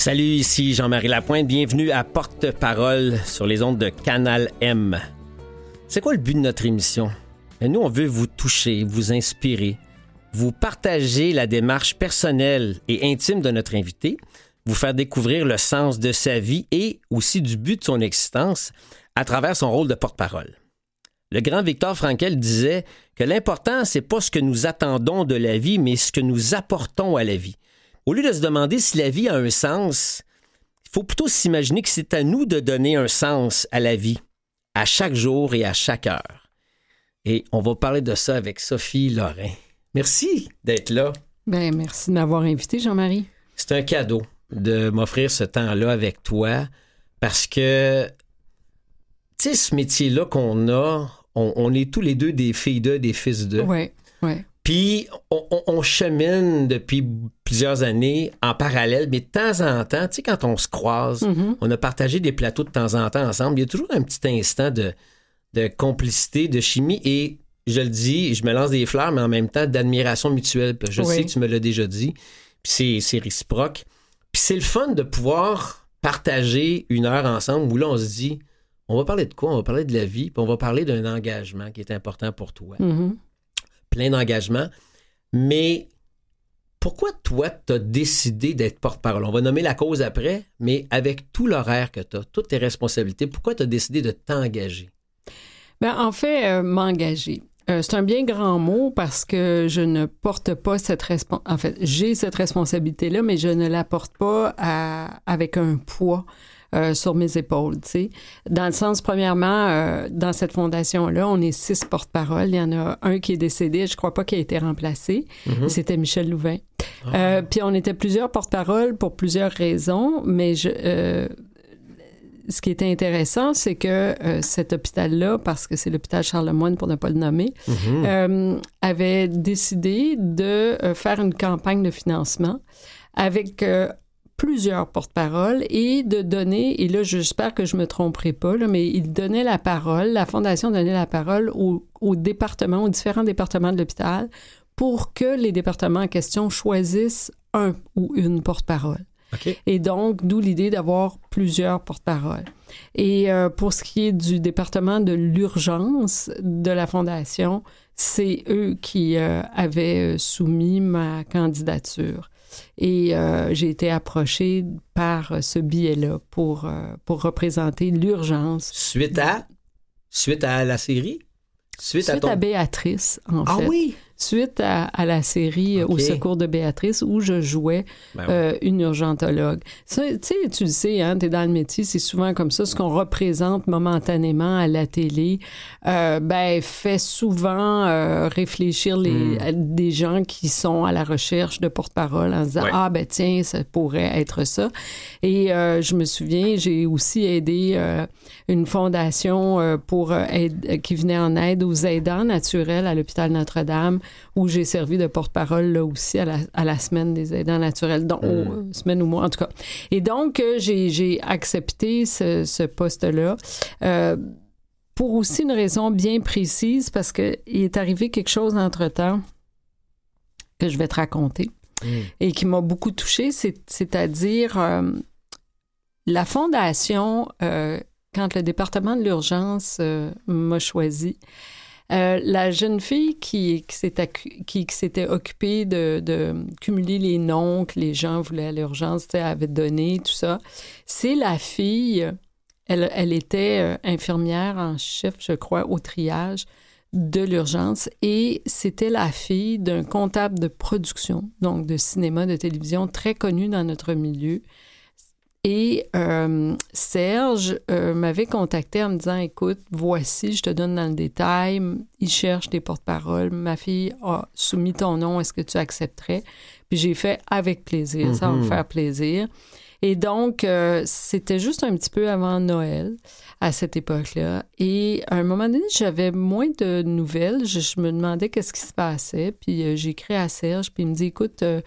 Salut, ici Jean-Marie Lapointe. Bienvenue à Porte-Parole sur les ondes de Canal M. C'est quoi le but de notre émission? Ben, nous, on veut vous toucher, vous inspirer, vous partager la démarche personnelle et intime de notre invité, vous faire découvrir le sens de sa vie et aussi du but de son existence à travers son rôle de porte-parole. Le grand Victor Frankel disait que l'important, c'est pas ce que nous attendons de la vie, mais ce que nous apportons à la vie. Au lieu de se demander si la vie a un sens, il faut plutôt s'imaginer que c'est à nous de donner un sens à la vie, à chaque jour et à chaque heure. Et on va parler de ça avec Sophie Lorrain. Merci d'être là. Ben, merci de m'avoir invité, Jean-Marie. C'est un cadeau de m'offrir ce temps-là avec toi parce que, tu sais, ce métier-là qu'on a, on, est tous les deux des filles d'eux, des fils d'eux. Oui, oui. Puis on, chemine depuis plusieurs années en parallèle, mais de temps en temps, tu sais, quand on se croise, mm-hmm. on a partagé des plateaux de temps en temps ensemble, il y a toujours un petit instant de, de complicité, de chimie et je le dis, je me lance des fleurs, mais en même temps d'admiration mutuelle. Je sais que tu me l'as déjà dit, puis c'est réciproque. Puis c'est le fun de pouvoir partager une heure ensemble où là on se dit, on va parler de quoi? On va parler de la vie, puis on va parler d'un engagement qui est important pour toi. Mm-hmm plein d'engagement. Mais pourquoi toi, tu as décidé d'être porte-parole? On va nommer la cause après, mais avec tout l'horaire que tu as, toutes tes responsabilités, pourquoi tu as décidé de t'engager? Bien, en fait, euh, m'engager. Euh, c'est un bien grand mot parce que je ne porte pas cette responsabilité. En fait, j'ai cette responsabilité-là, mais je ne la porte pas avec un poids. Euh, sur mes épaules, tu sais. Dans le sens, premièrement, euh, dans cette fondation-là, on est six porte-parole. Il y en a un qui est décédé, je crois pas qu'il a été remplacé. Mm-hmm. C'était Michel Louvain. Ah. Euh, puis on était plusieurs porte-parole pour plusieurs raisons, mais je, ce qui était intéressant, c'est que cet hôpital-là, parce que c'est l'hôpital Charlemagne pour ne pas le nommer, mm-hmm. avait décidé de faire une campagne de financement avec plusieurs porte-paroles et de donner, et là j'espère que je me tromperai pas, là, mais il donnait la parole, la Fondation donnait la parole aux, départements, aux différents départements de l'hôpital pour que les départements en question choisissent un ou une porte-parole. Et donc, d'où l'idée d'avoir plusieurs porte-paroles. Et euh, pour ce qui est du département de l'urgence de la Fondation, c'est eux qui euh, avaient soumis ma candidature. Et euh, j'ai été approchée par ce biais-là pour, euh, pour représenter l'urgence. Suite à? Suite à la série? Suite, à, Béatrice, en ah fait. Ah oui? Suite à, la série Au secours de Béatrice où je jouais ben euh, une urgentologue. Tu sais, tu le sais, hein, tu es dans le métier, c'est souvent comme ça. Ce qu'on représente momentanément à la télé euh, ben, fait souvent euh, réfléchir les, hmm. des gens qui sont à la recherche de porte-parole en se disant Ah, ben tiens, ça pourrait être ça. Et je me souviens, j'ai aussi aidé une fondation pour qui venait en aide aux aidants naturels à l'hôpital Notre-Dame où j'ai servi de porte-parole là aussi à la, semaine des aidants naturels, donc mmh. semaine ou mois en tout cas. Et donc euh, j'ai accepté ce, poste-là. Euh, pour aussi une raison bien précise, parce qu'il est arrivé quelque chose entre-temps que je vais te raconter mmh. et qui m'a beaucoup touchée, c'est-à-dire euh, la fondation, quand le département de l'urgence m'a choisi, euh, la jeune fille qui, s'était occupée de, cumuler les noms que les gens voulaient à l'urgence, avait donné, tout ça, c'est la fille, elle, elle était euh, infirmière en chef, je crois, au triage de l'urgence et c'était la fille d'un comptable de production, donc de cinéma, de télévision très connu dans notre milieu et euh, Serge euh, m'avait contacté en me disant Écoute, voici, je te donne dans le détail. Il cherche des porte-paroles. Ma fille a soumis ton nom. Est-ce que tu accepterais? Puis j'ai fait avec plaisir. Ça va me mm-hmm. faire plaisir. Et donc, euh, c'était juste un petit peu avant Noël à cette époque-là. Et à un moment donné, j'avais moins de nouvelles. Je, me demandais qu'est-ce qui se passait. Puis euh, écrit à Serge, puis il me dit, écoute, euh,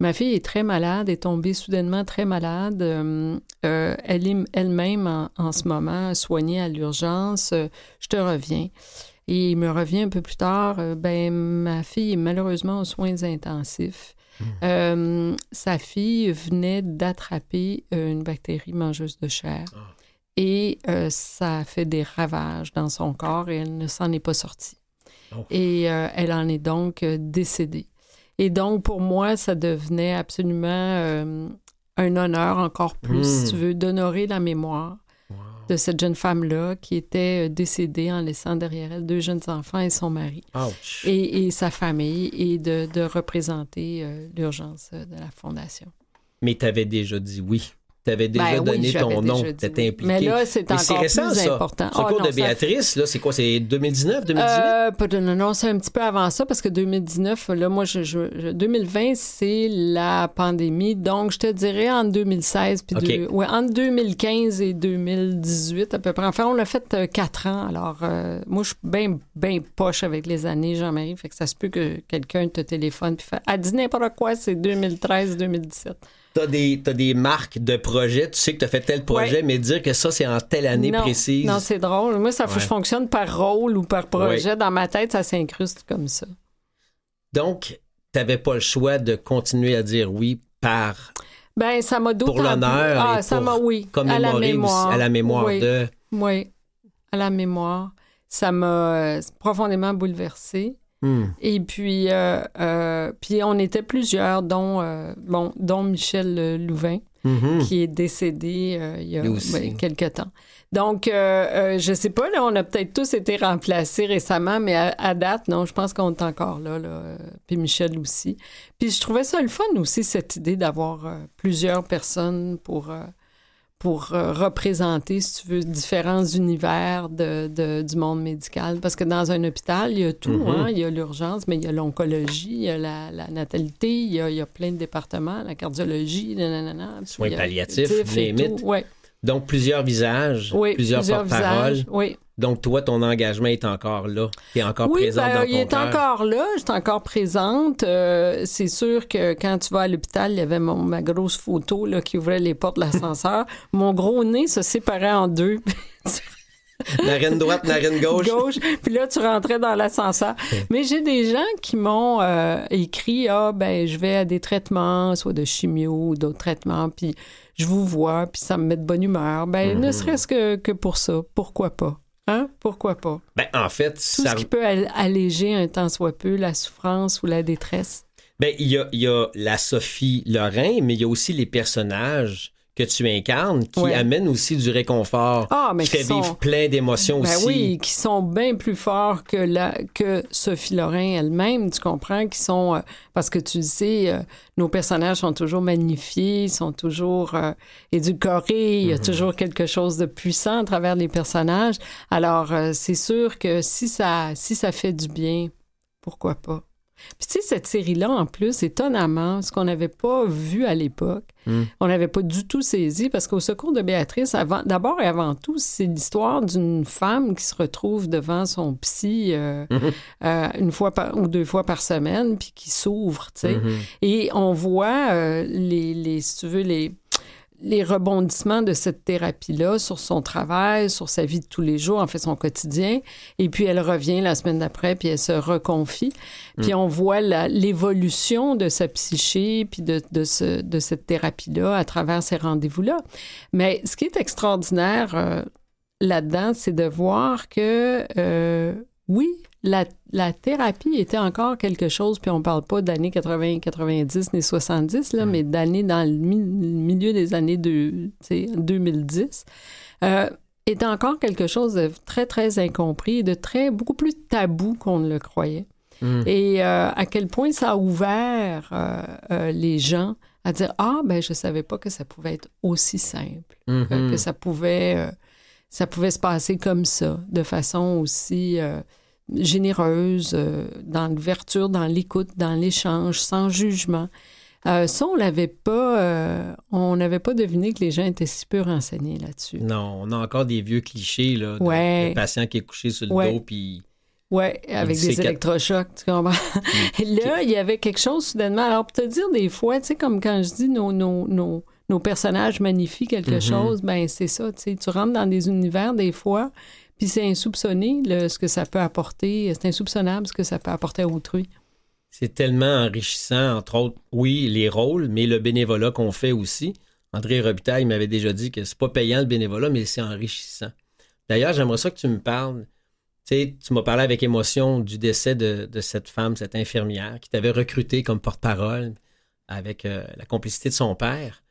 ma fille est très malade, est tombée soudainement très malade. elle est elle-même en, ce moment soignée à l'urgence. je te reviens. Et il me revient un peu plus tard, ben ma fille est malheureusement aux soins intensifs. Hmm. sa fille venait d'attraper une bactérie mangeuse de chair. Ah. Et ça a fait des ravages dans son corps et elle ne s'en est pas sortie. Oh. Et elle en est donc décédée. Et donc, pour moi, ça devenait absolument un honneur encore plus, si hmm. tu veux, d'honorer la mémoire de cette jeune femme-là qui était euh, décédée en laissant derrière elle deux jeunes enfants et son mari et, sa famille et de, représenter euh, l'urgence de la fondation. Mais tu avais déjà dit oui. Tu avais déjà ben donné ton nom, tu étais impliqué. Mais là, c'est encore récent, plus important. Ce cours de Béatrice, là, c'est quoi? C'est 2019, 2018? Euh, non, non, c'est un petit peu avant ça parce que 2019, là, moi, je, 2020, c'est la pandémie. Donc, je te dirais en 2016, puis ouais, entre 2015 et 2018 à peu près. Enfin, on l'a fait euh, quatre ans. Alors, euh, moi, je suis bien, bien poche avec les années, Jean-Marie. Fait que ça se peut que quelqu'un te téléphone puis fait « Ah, dis n'importe quoi, c'est 2013-2017 » t'as des, as des marques de projets, tu sais que tu as fait tel projet, mais dire que ça, c'est en telle année précise. Non, c'est drôle. Moi, ça je fonctionne par rôle ou par projet. Dans ma tête, ça s'incruste comme ça. Donc, t'avais pas le choix de continuer à dire oui par. Ben, ça m'a Pour l'honneur. Ah, ça m'a, oui. à la mémoire. à la mémoire de. Oui, à la mémoire. Ça m'a euh, profondément bouleversée. Hmm. Et puis, euh, euh, puis on était plusieurs, dont, euh, bon, dont Michel Louvain, mm-hmm. qui est décédé il y a ben, quelques temps. Donc, je sais pas, là, on a peut-être tous été remplacés récemment, mais à, date, non, je pense qu'on est encore là, là puis Michel aussi. Puis je trouvais ça le fun aussi, cette idée d'avoir plusieurs personnes pour pour euh, représenter, si tu veux, différents univers de, du monde médical. Parce que dans un hôpital, il y a tout. Mm-hmm. hein? Il y a l'urgence, mais il y a l'oncologie, il y a la, natalité, il y a, il y a, plein de départements, la cardiologie, nanana, soins palliatifs, limite. Ouais. Donc, plusieurs visages, plusieurs, plusieurs porte-paroles. Oui. Donc, toi, ton engagement est encore là. Tu es encore oui, présente ben, dans il est encore là. Je suis encore présente. Euh, c'est sûr que quand tu vas à l'hôpital, il y avait ma grosse photo là, qui ouvrait les portes de l'ascenseur. mon gros nez se séparait en deux. narine droite, narine gauche. Gauche. Puis là, tu rentrais dans l'ascenseur. Mais j'ai des gens qui m'ont euh, écrit Ah, ben, je vais à des traitements, soit de chimio ou d'autres traitements, puis je vous vois, puis ça me met de bonne humeur. Ben, ne mhm. serait-ce que, que pour ça. Pourquoi pas? Hein? Pourquoi pas? Ben, en fait, Tout ce qui peut alléger un temps soit peu la souffrance ou la détresse. Ben, il y a, y a la Sophie Lorrain, mais il y a aussi les personnages que tu incarnes qui amènent aussi du réconfort, ah, mais qui, fait vivre plein d'émotions ben aussi. Oui, qui sont bien plus forts que la que Sophie Lorrain elle-même, tu comprends, qui sont euh, parce que tu sais, euh, nos personnages sont toujours magnifiés, sont toujours euh, édulcorés, il y a mhm. toujours quelque chose de puissant à travers les personnages. Alors c'est sûr que si ça si ça fait du bien, pourquoi pas? Puis tu sais, cette série-là, en plus, étonnamment, ce qu'on n'avait pas vu à l'époque, hmm. on n'avait pas du tout saisi, parce qu'au secours de Béatrice, d'abord et avant tout, c'est l'histoire d'une femme qui se retrouve devant son psy euh, hmm. euh, une fois ou deux fois par semaine, puis qui s'ouvre, tu sais. Hmm. Et on voit euh, les, les, si tu veux, les les rebondissements de cette thérapie-là sur son travail, sur sa vie de tous les jours, en fait son quotidien. Et puis elle revient la semaine d'après, puis elle se reconfie. Puis mm. on voit l'évolution de sa psyché, puis de, de, ce, de cette thérapie-là à travers ces rendez-vous-là. Mais ce qui est extraordinaire euh, là-dedans, c'est de voir que, euh, oui, la, la, thérapie était encore quelque chose, puis on parle pas d'années 80, 90, ni 70, là, mais d'années dans le, milieu des années de, 2010, euh, était encore quelque chose de très, très incompris, de très, beaucoup plus tabou qu'on ne le croyait. Hmm. Et euh, à quel point ça a ouvert euh, les gens à dire Ah, ben, je savais pas que ça pouvait être aussi simple, mm-hmm. que ça pouvait, ça pouvait se passer comme ça, de façon aussi généreuse, euh, dans l'ouverture, dans l'écoute, dans l'échange, sans jugement. Euh, ça, on l'avait pas, euh, on n'avait pas deviné que les gens étaient si peu renseignés là-dessus. Non, on a encore des vieux clichés là, de, patient qui est couché sur le dos puis. Ouais, avec des électrochocs, tu comprends? Mm. là, il y avait quelque chose soudainement. Alors, pour te dire des fois, tu sais, comme quand je dis nos, nos, nos, nos personnages magnifient quelque mm-hmm. chose, ben c'est ça, tu sais, tu rentres dans des univers des fois, puis c'est insoupçonné ce que ça peut apporter, c'est insoupçonnable ce que ça peut apporter à autrui. c'est tellement enrichissant, entre autres, oui, les rôles, mais le bénévolat qu'on fait aussi. André Robitaille m'avait déjà dit que c'est pas payant le bénévolat, mais c'est enrichissant. D'ailleurs, j'aimerais ça que tu me parles. Tu sais, tu m'as parlé avec émotion du décès de, cette femme, cette infirmière, qui t'avait recruté comme porte-parole avec euh, la complicité de son père.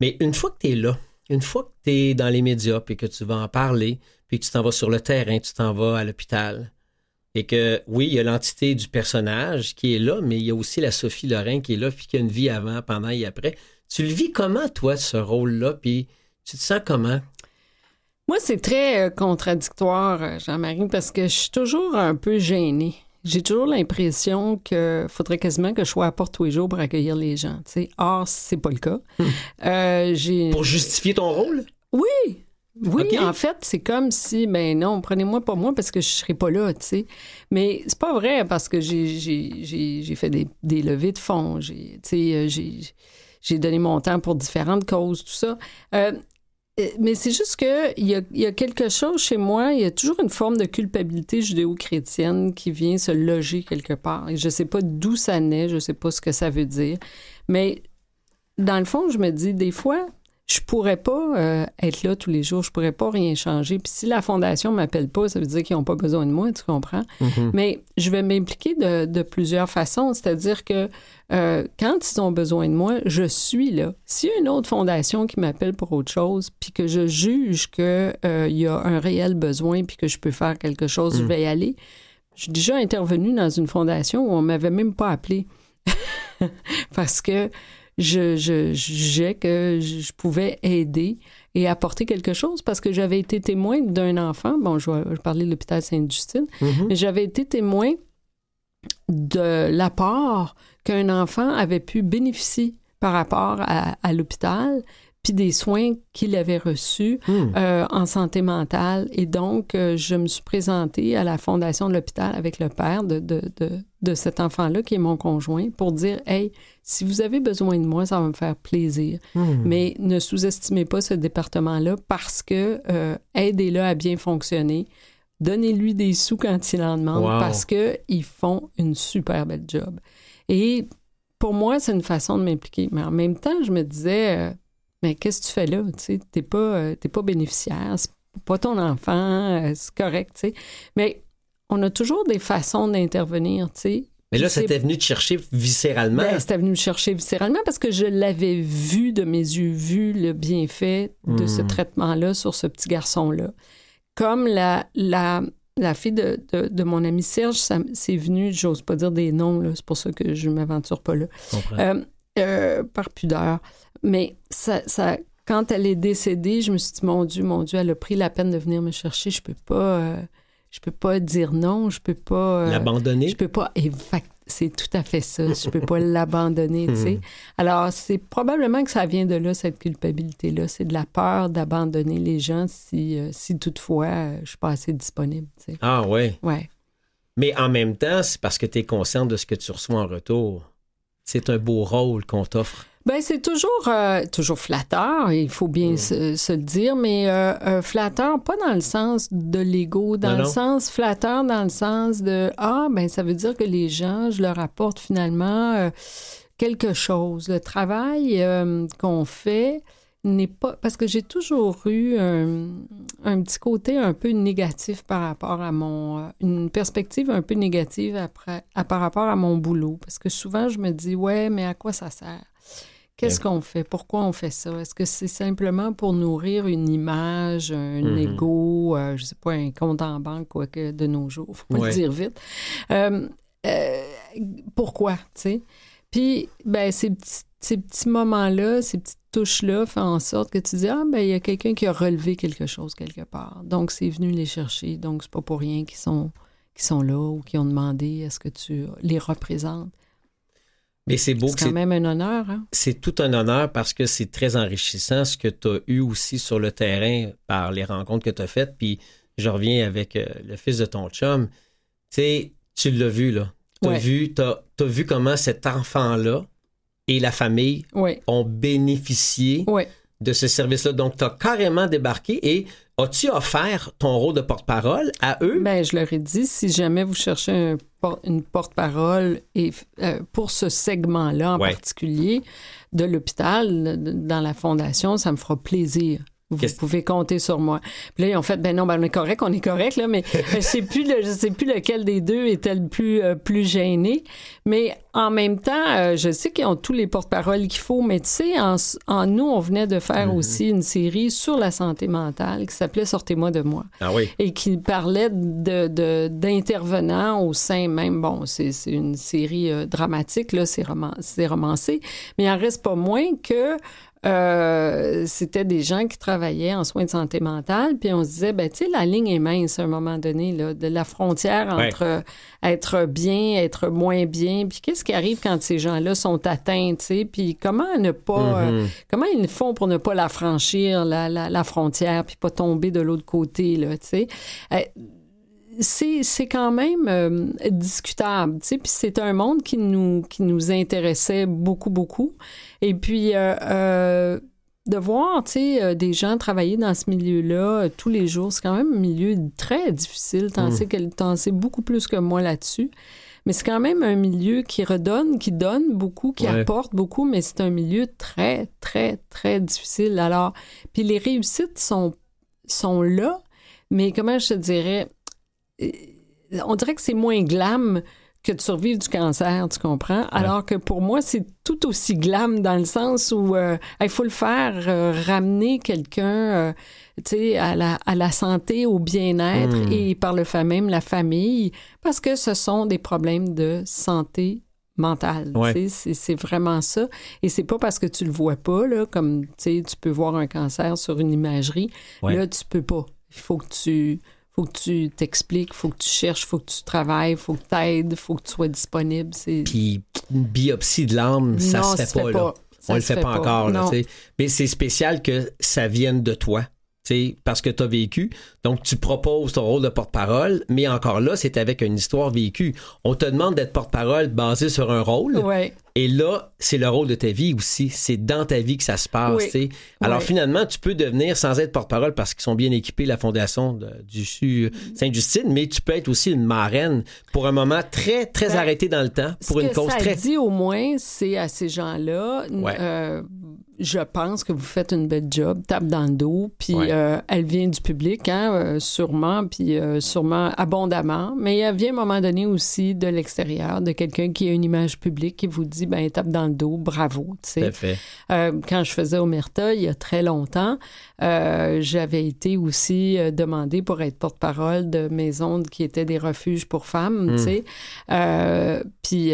Mais une fois que tu es là, une fois que tu es dans les médias, puis que tu vas en parler, puis que tu t'en vas sur le terrain, tu t'en vas à l'hôpital, et que oui, il y a l'entité du personnage qui est là, mais il y a aussi la Sophie Lorrain qui est là, puis qui a une vie avant, pendant et après. Tu le vis comment, toi, ce rôle-là, puis tu te sens comment? Moi, c'est très euh, contradictoire, euh, Jean-Marie, parce que je suis toujours un peu gênée. J'ai toujours l'impression qu'il faudrait quasiment que je sois à porte tous les jours pour accueillir les gens. Or, Or, c'est pas le cas. Hmm. Euh, pour justifier ton rôle? Oui, oui, en fait, c'est comme si, ben non, prenez-moi pas moi parce que je serais pas là, tu sais. Mais c'est pas vrai parce que j'ai fait des, des, levées de fonds, j'ai, j'ai donné mon temps pour différentes causes, tout ça. Euh, mais c'est juste qu'il y a, y a quelque chose chez moi, il y a toujours une forme de culpabilité judéo-chrétienne qui vient se loger quelque part. Et je ne sais pas d'où ça naît, je ne sais pas ce que ça veut dire. Mais dans le fond, je me dis, des fois, je pourrais pas euh, être là tous les jours, je pourrais pas rien changer. Puis si la fondation m'appelle pas, ça veut dire qu'ils n'ont pas besoin de moi, tu comprends? Mm-hmm. Mais je vais m'impliquer de, de, plusieurs façons, c'est-à-dire que euh, quand ils ont besoin de moi, je suis là. S'il y a une autre fondation qui m'appelle pour autre chose, puis que je juge qu'il euh, y a un réel besoin, puis que je peux faire quelque chose, je mm. vais y aller. J'ai déjà intervenu dans une fondation où on m'avait même pas appelé. Parce que je, je jugeais que je pouvais aider et apporter quelque chose parce que j'avais été témoin d'un enfant. Bon, je parler de l'hôpital Sainte-Justine, mm-hmm. mais j'avais été témoin de l'apport qu'un enfant avait pu bénéficier par rapport à, à l'hôpital puis des soins qu'il avait reçus hmm. euh, en santé mentale. Et donc, euh, je me suis présentée à la fondation de l'hôpital avec le père de, de, de, de cet enfant-là, qui est mon conjoint, pour dire, hey, si vous avez besoin de moi, ça va me faire plaisir. Hmm. Mais ne sous-estimez pas ce département-là parce que euh, aidez-le à bien fonctionner. Donnez-lui des sous quand il en demande parce qu'ils font une super belle job. Et pour moi, c'est une façon de m'impliquer. Mais en même temps, je me disais, mais qu'est-ce que tu fais là? Tu n'es pas, euh, pas bénéficiaire, c'est pas ton enfant, euh, c'est correct, tu sais. Mais on a toujours des façons d'intervenir, tu sais. Mais là, t'est venu te chercher viscéralement. Ben, c'était venu me chercher viscéralement parce que je l'avais vu de mes yeux, vu le bienfait de ce hmm. traitement-là sur ce petit garçon-là. Comme la, la, la fille de, de, mon ami Serge, c'est venu, j'ose pas dire des noms, c'est pour ça que je ne m'aventure pas là, euh, par pudeur. Mais ça, ça, quand elle est décédée, je me suis dit, mon Dieu, mon Dieu, elle a pris la peine de venir me chercher. Je peux pas, euh, je peux pas dire non. Je peux pas. Euh, l'abandonner? Je peux pas. C'est tout à fait ça. Je peux pas l'abandonner, tu sais. Hmm. Alors, c'est probablement que ça vient de là, cette culpabilité-là. C'est de la peur d'abandonner les gens si, euh, si toutefois je suis pas assez disponible, tu sais. Ah, ouais. Ouais. Mais en même temps, c'est parce que tu es consciente de ce que tu reçois en retour. C'est un beau rôle qu'on t'offre. Ben c'est toujours euh, toujours flatteur, il faut bien mm. se, le dire, mais euh, euh, flatteur pas dans le sens de l'ego, dans le sens flatteur dans le sens de ah ben ça veut dire que les gens, je leur apporte finalement quelque chose. Le travail qu'on fait n'est pas parce que j'ai toujours eu un, un, petit côté un peu négatif par rapport à mon une perspective un peu négative après à, par rapport à mon boulot parce que souvent je me dis ouais mais à quoi ça sert? Qu'est-ce qu'on fait? Pourquoi on fait ça? Est-ce que c'est simplement pour nourrir une image, un mm-hmm. ego, euh, je sais pas, un compte en banque, quoi que de nos jours, faut pas le dire vite. Euh, euh, pourquoi, tu sais? Puis, ben, ces petits, ces petits moments-là, ces petites touches-là font en sorte que tu dis, ah, ben, il y a quelqu'un qui a relevé quelque chose quelque part. Donc, c'est venu les chercher. Donc, c'est pas pour rien qu'ils sont, qu'ils sont là ou qui ont demandé est-ce que tu les représentes. Mais c'est beau. C'est quand même un honneur. Hein? C'est tout un honneur parce que c'est très enrichissant ce que tu as eu aussi sur le terrain par les rencontres que tu as faites. Puis je reviens avec euh, le fils de ton chum. Tu sais, tu l'as vu, là. Tu as, vu, as, vu comment cet enfant-là et la famille ont bénéficié de ce service-là. Donc, tu as carrément débarqué et As-tu offert ton rôle de porte-parole à eux? Ben, je leur ai dit, si jamais vous cherchez un une porte-parole et euh, pour ce segment-là en particulier de l'hôpital, dans la fondation, ça me fera plaisir. Vous pouvez compter sur moi. Puis là, ils ont fait, ben non, ben on est correct, on est correct, là, mais je sais plus, je sais plus lequel des deux était le plus, euh, plus gêné. Mais en même temps, euh, je sais qu'ils ont tous les porte-paroles qu'il faut, mais tu sais, en, en, nous, on venait de faire mm-hmm. aussi une série sur la santé mentale qui s'appelait Sortez-moi de moi. Ah oui. Et qui parlait de, d'intervenants au sein même, bon, c'est, une série euh, dramatique, là, c'est, roman, c'est romancé, mais il en reste pas moins que euh, c'était des gens qui travaillaient en soins de santé mentale, puis on se disait, ben, tu sais, la ligne est mince à un moment donné, là, de la frontière entre être bien, être moins bien, puis qu'est-ce qui arrive quand ces gens-là sont atteints, tu sais, puis comment ne pas, euh, mm-hmm. comment ils font pour ne pas la franchir, la, la, frontière, puis pas tomber de l'autre côté, là, tu sais? Euh, c'est quand même euh, discutable, tu sais, puis c'est un monde qui nous, qui nous intéressait beaucoup, beaucoup. Et puis, euh, euh, de voir, tu sais, des gens travailler dans ce milieu-là tous les jours, c'est quand même un milieu très difficile. T'en mm. sais, beaucoup plus que moi là-dessus. Mais c'est quand même un milieu qui redonne, qui donne beaucoup, qui apporte beaucoup, mais c'est un milieu très, très, très difficile. Alors, puis les réussites sont, sont là, mais comment je te dirais, on dirait que c'est moins glam que de survivre du cancer, tu comprends? Alors que pour moi, c'est tout aussi glam dans le sens où euh, il faut le faire, euh, ramener quelqu'un euh, à, la, à la santé, au bien-être hmm. et par le fait même la famille, parce que ce sont des problèmes de santé mentale. C'est vraiment ça. Et c'est pas parce que tu le vois pas, là, comme tu peux voir un cancer sur une imagerie. Là, tu peux pas. Il faut que tu faut que tu t'expliques, faut que tu cherches, faut que tu travailles, faut que tu aides, faut que tu sois disponible. Puis une biopsie de l'âme, ça se fait, pas, là. On le fait, pas, encore. Là, Mais c'est spécial que ça vienne de toi. Parce que tu as vécu. Donc, tu proposes ton rôle de porte-parole, mais encore là, c'est avec une histoire vécue. On te demande d'être porte-parole basé sur un rôle. Ouais. Et là, c'est le rôle de ta vie aussi. C'est dans ta vie que ça se passe. Alors finalement, tu peux devenir sans être porte-parole parce qu'ils sont bien équipés, la Fondation du Sainte-Justine, mais tu peux être aussi une marraine pour un moment très, très ben, arrêté dans le temps, pour une cause ça très... dit au moins, c'est à ces gens-là, euh, je pense que vous faites une belle job, tape dans le dos, puis euh, elle vient du public, hein, euh, sûrement, puis sûrement abondamment, mais elle vient à un moment donné aussi de l'extérieur, de quelqu'un qui a une image publique qui vous dit ben, tape dans le dos, bravo. Tu sais. Euh, quand je faisais Omerta, il y a très longtemps, euh, j'avais été aussi euh, demandée pour être porte-parole de maisons qui étaient des refuges pour femmes, tu hmm. sais. puis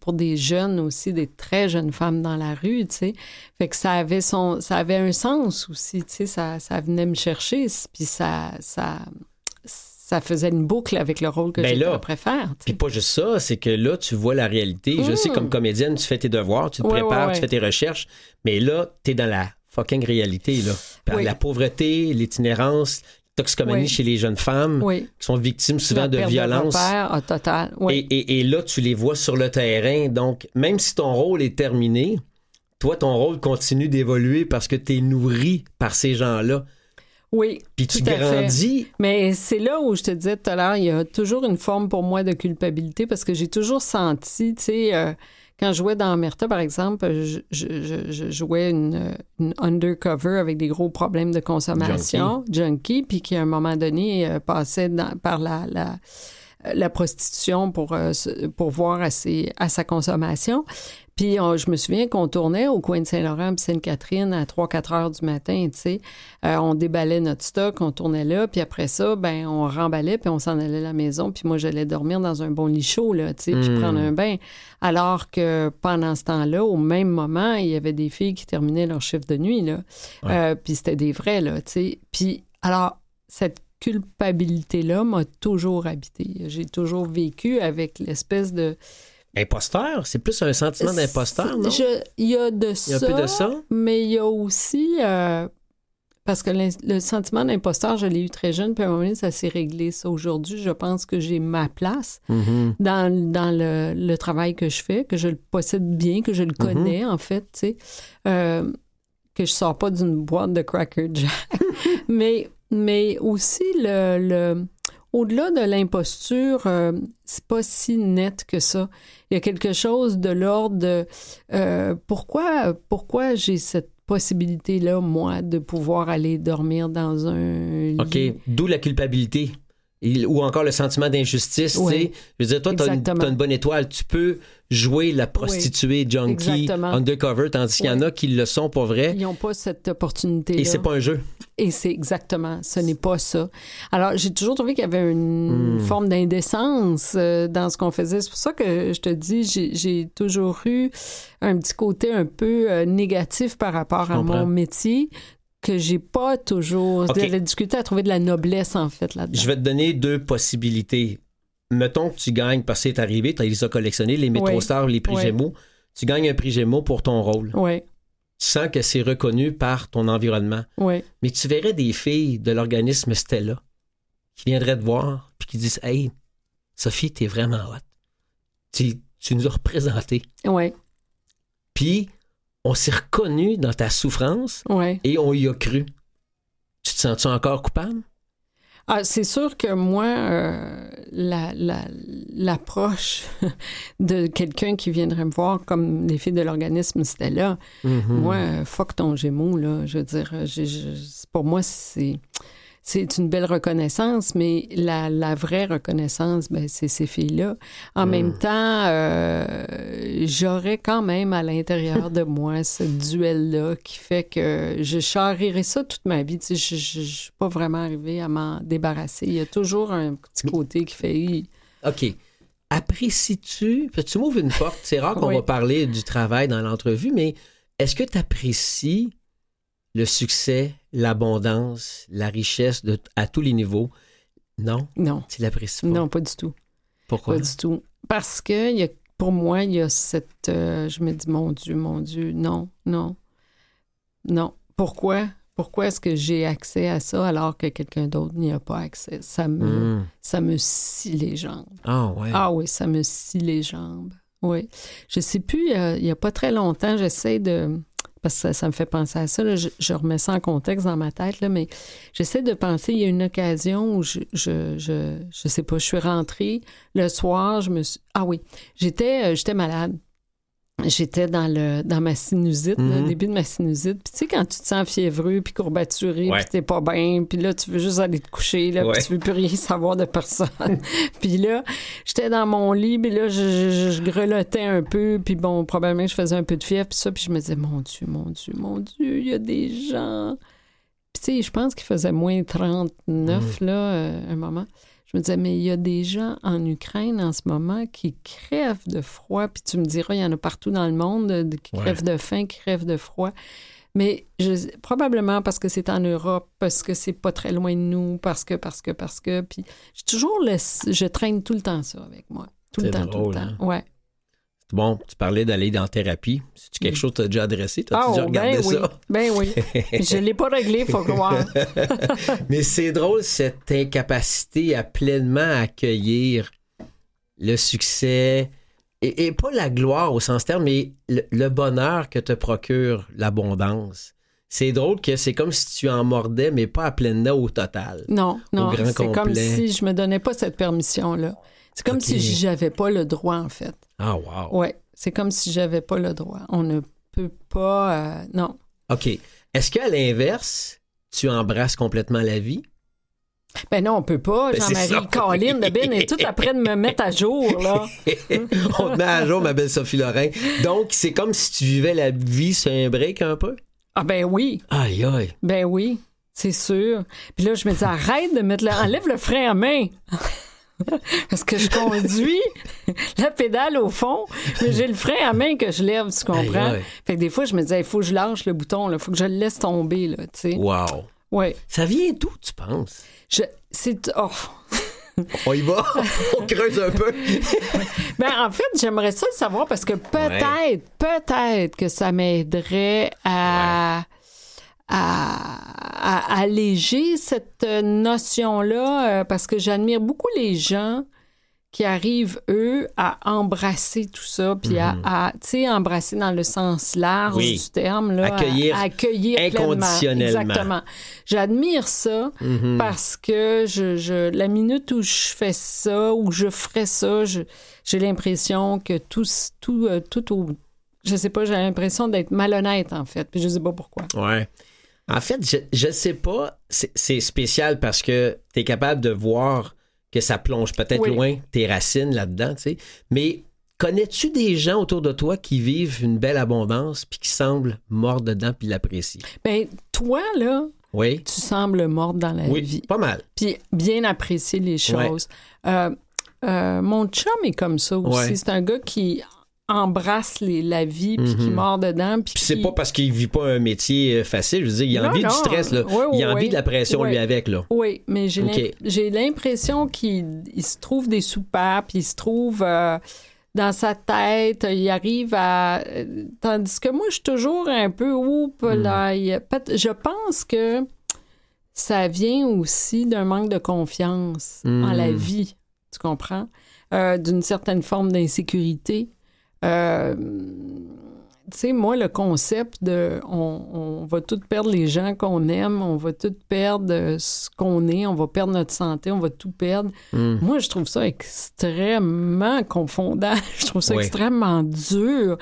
pour des jeunes aussi, des très jeunes femmes dans la rue, tu sais. Fait que ça avait son, ça avait un sens aussi, tu sais. Ça, ça venait me chercher, puis ça, ça ça faisait une boucle avec le rôle que ben je préfère. Puis pas juste ça, c'est que là, tu vois la réalité. Je sais, comme mm. comédienne, tu fais tes devoirs, tu te prépares, tu fais tes recherches, mais là, tu es dans la fucking réalité. Là. La pauvreté, l'itinérance, toxicomanie chez les jeunes femmes qui sont victimes souvent de violences. Ah, total. Et, et, et, là, tu les vois sur le terrain. Donc, même si ton rôle est terminé, toi, ton rôle continue d'évoluer parce que tu es nourri par ces gens-là. Oui. Puis tu grandis. Mais c'est là où je te disais tout à l'heure, il y a toujours une forme pour moi de culpabilité parce que j'ai toujours senti, tu sais, euh, quand je jouais dans Merta, par exemple, je, jouais une, undercover avec des gros problèmes de consommation, junkie, puis qui à un moment donné euh, passait par la, la la prostitution pour, euh, pour voir à, à sa consommation. Puis je me souviens qu'on tournait au coin de Saint-Laurent et Sainte-Catherine à 3-4 heures du matin, tu sais. Euh, on déballait notre stock, on tournait là, puis après ça, ben on remballait, puis on s'en allait à la maison, puis moi, j'allais dormir dans un bon lit chaud, là, tu sais, puis hmm. prendre un bain. Alors que pendant ce temps-là, au même moment, il y avait des filles qui terminaient leur chiffre de nuit, là. Euh, puis c'était des vrais, là, tu sais. Puis alors, cette culpabilité-là m'a toujours habité. J'ai toujours vécu avec l'espèce de Imposteur? C'est plus un sentiment d'imposteur, non? Il y a de ça. un peu de ça. Mais il y a aussi. Euh, parce que le, sentiment d'imposteur, je l'ai eu très jeune, puis à un moment donné, ça s'est réglé. Ça, aujourd'hui, je pense que j'ai ma place mm-hmm. dans, dans le, travail que je fais, que je le possède bien, que je le mm-hmm. connais, en fait, tu sais. Euh, que je sors pas d'une boîte de Cracker Jack. mais, mais aussi le au-delà de l'imposture, euh, c'est pas si net que ça. Il y a quelque chose de l'ordre de euh, pourquoi, pourquoi j'ai cette possibilité-là, moi, de pouvoir aller dormir dans un lit? OK, d'où la culpabilité ou encore le sentiment d'injustice. Oui, je veux dire, toi, tu as, une bonne étoile. Tu peux jouer la prostituée junkie undercover, tandis qu'il y en a qui le sont pour vrai. Ils n'ont pas cette opportunité. -là. Et c'est pas un jeu. Et c'est exactement, ce n'est pas ça. Alors, j'ai toujours trouvé qu'il y avait une hmm. forme d'indécence euh, dans ce qu'on faisait. C'est pour ça que je te dis, j'ai toujours eu un petit côté un peu euh, négatif par rapport à mon métier que j'ai pas toujours okay. discuté à trouver de la noblesse en fait là-dedans. Je vais te donner deux possibilités. Mettons que tu gagnes parce que c'est arrivé, tu les as collectionnés, les métro-stars, les prix Gémeaux. Tu gagnes un prix Gémeaux pour ton rôle. Oui. Tu sens que c'est reconnu par ton environnement. Oui. Mais tu verrais des filles de l'organisme Stella qui viendraient te voir puis qui disent Hey, Sophie, t'es vraiment hot. Tu, tu nous as représenté. Oui. Puis on s'est reconnu dans ta souffrance et on y a cru. Tu te sens-tu encore coupable? Ah, c'est sûr que moi, euh, l'approche de quelqu'un qui viendrait me voir comme les filles de l'organisme, c'était là. Mm-hmm. Moi, fuck ton gémeau, là. Je veux dire, pour moi, c'est c'est une belle reconnaissance, mais la, la vraie reconnaissance, ben, c'est ces filles-là. En même hmm. temps, euh, j'aurais quand même à l'intérieur de moi ce duel-là qui fait que je charirais ça toute ma vie. Tu sais, je ne suis pas vraiment arrivée à m'en débarrasser. Il y a toujours un petit côté qui fait... OK. Apprécies-tu... Tu m'ouvres une porte. C'est rare qu'on va parler du travail dans l'entrevue, mais est-ce que tu apprécies le succès, l'abondance, la richesse de, à tous les niveaux. Non? Non. Tu l'apprécies pas? Non, pas du tout. Pourquoi? Pas du tout. Parce que y a, pour moi, il y a cette... Euh, je me dis, mon Dieu, mon Dieu, non, non, non. Pourquoi? Pourquoi est-ce que j'ai accès à ça alors que quelqu'un d'autre n'y a pas accès? Ça me, hmm. ça me scie les jambes. Ah ouais. Ah oui, ça me scie les jambes. Oui. Je sais plus, il n'y a, pas très longtemps, j'essaie de parce que ça, me fait penser à ça. je, remets ça en contexte dans ma tête, là, mais j'essaie de penser, il y a une occasion où je, je, je, sais pas, je suis rentrée le soir, je me suis... Ah oui, j'étais, euh, j'étais malade j'étais dans le dans ma sinusite, le mhm. début de ma sinusite. Puis tu sais, quand tu te sens fiévreux, puis courbaturé, puis t'es pas bien, puis là, tu veux juste aller te coucher, là, puis tu veux plus rien savoir de personne. puis là, j'étais dans mon lit, puis là, je, je, grelottais un peu, puis bon, probablement je faisais un peu de fièvre, puis ça, puis je me disais, mon Dieu, mon Dieu, mon Dieu, il y a des gens... Puis tu sais, je pense qu'il faisait moins 39, mhm. là, euh, un moment je me disais, mais il y a des gens en Ukraine en ce moment qui crèvent de froid, puis tu me diras, il y en a partout dans le monde qui crèvent de faim, qui crèvent de froid. Mais je, probablement parce que c'est en Europe, parce que c'est pas très loin de nous, parce que, parce que, parce que. Puis j'ai toujours je traîne tout le temps ça avec moi. Tout le temps, tout le temps. Hein? Ouais. Bon, tu parlais d'aller dans thérapie. C'est quelque chose que tu as déjà adressé? Tu oh, déjà regardé ben ça? Oui. Ben oui. Je ne l'ai pas réglé, faut croire. mais c'est drôle, cette incapacité à pleinement accueillir le succès, et, pas la gloire au sens terme, mais le, bonheur que te procure l'abondance. C'est drôle que c'est comme si tu en mordais, mais pas à pleine dents au total. Non, non. C'est comme si je me donnais pas cette permission-là. C'est comme si j'avais pas le droit, en fait. Ah, wow. Ouais, c'est comme si j'avais pas le droit. On ne peut pas. Euh, non. OK. Est-ce qu'à l'inverse, tu embrasses complètement la vie? Ben non, on peut pas. Ben, Jean-Marie Colline de Ben est tout après de me mettre à jour, là. on te met à jour, ma belle Sophie Lorrain. Donc, c'est comme si tu vivais la vie sur un break un peu? Ah ben oui. Aïe, aïe. Ben oui, c'est sûr. Puis là, je me dis, arrête de mettre le... Enlève le frein à main. Parce que je conduis la pédale au fond, mais j'ai le frein à main que je lève, tu comprends? Fait que des fois, je me disais, il faut que je lâche le bouton, il faut que je le laisse tomber, là, tu sais. Wow! Ouais. Ça vient d'où, tu penses? Je... C'est... Oh. On y va? On creuse un peu? ben, en fait, j'aimerais ça savoir parce que peut-être, peut-être que ça m'aiderait à à, alléger cette notion-là euh, parce que j'admire beaucoup les gens qui arrivent, eux, à embrasser tout ça, puis à, mhm. tu sais, embrasser dans le sens large du terme, là, accueillir, à, accueillir inconditionnellement. Exactement. J'admire ça mhm. parce que je, je, la minute où je fais ça, où je ferais ça, j'ai l'impression que tout, tout, euh, tout au, je sais pas, j'ai l'impression d'être malhonnête, en fait, puis je sais pas pourquoi. Ouais. En fait, je, je sais pas, c'est spécial parce que tu es capable de voir que ça plonge peut-être loin tes racines là-dedans, tu sais. Mais connais-tu des gens autour de toi qui vivent une belle abondance puis qui semblent morts dedans puis l'apprécient? Ben, toi, là, oui. tu sembles morte dans la oui, vie. pas mal. Puis bien apprécier les choses. Euh, euh, mon chum est comme ça aussi. C'est un gars qui embrasse les, la vie puis qui mhm. mord dedans. Puis, c'est pas parce qu'il vit pas un métier euh, facile. Je veux dire, il a envie du stress. Là. il a envie de la pression, lui, avec. Là. Oui, mais j'ai l'impression qu'il se trouve des soupapes, il se trouve euh, dans sa tête, il arrive à... Euh, tandis que moi, je suis toujours un peu... Oup, là, mhm. Je pense que ça vient aussi d'un manque de confiance en la mhm. vie, tu comprends? d'une certaine forme d'insécurité. Euh, tu sais, moi, le concept de on, va tout perdre les gens qu'on aime, on va tout perdre ce qu'on est, on va perdre notre santé, on va tout perdre. Hmm. Moi, je trouve ça extrêmement confondant. je trouve ça extrêmement dur.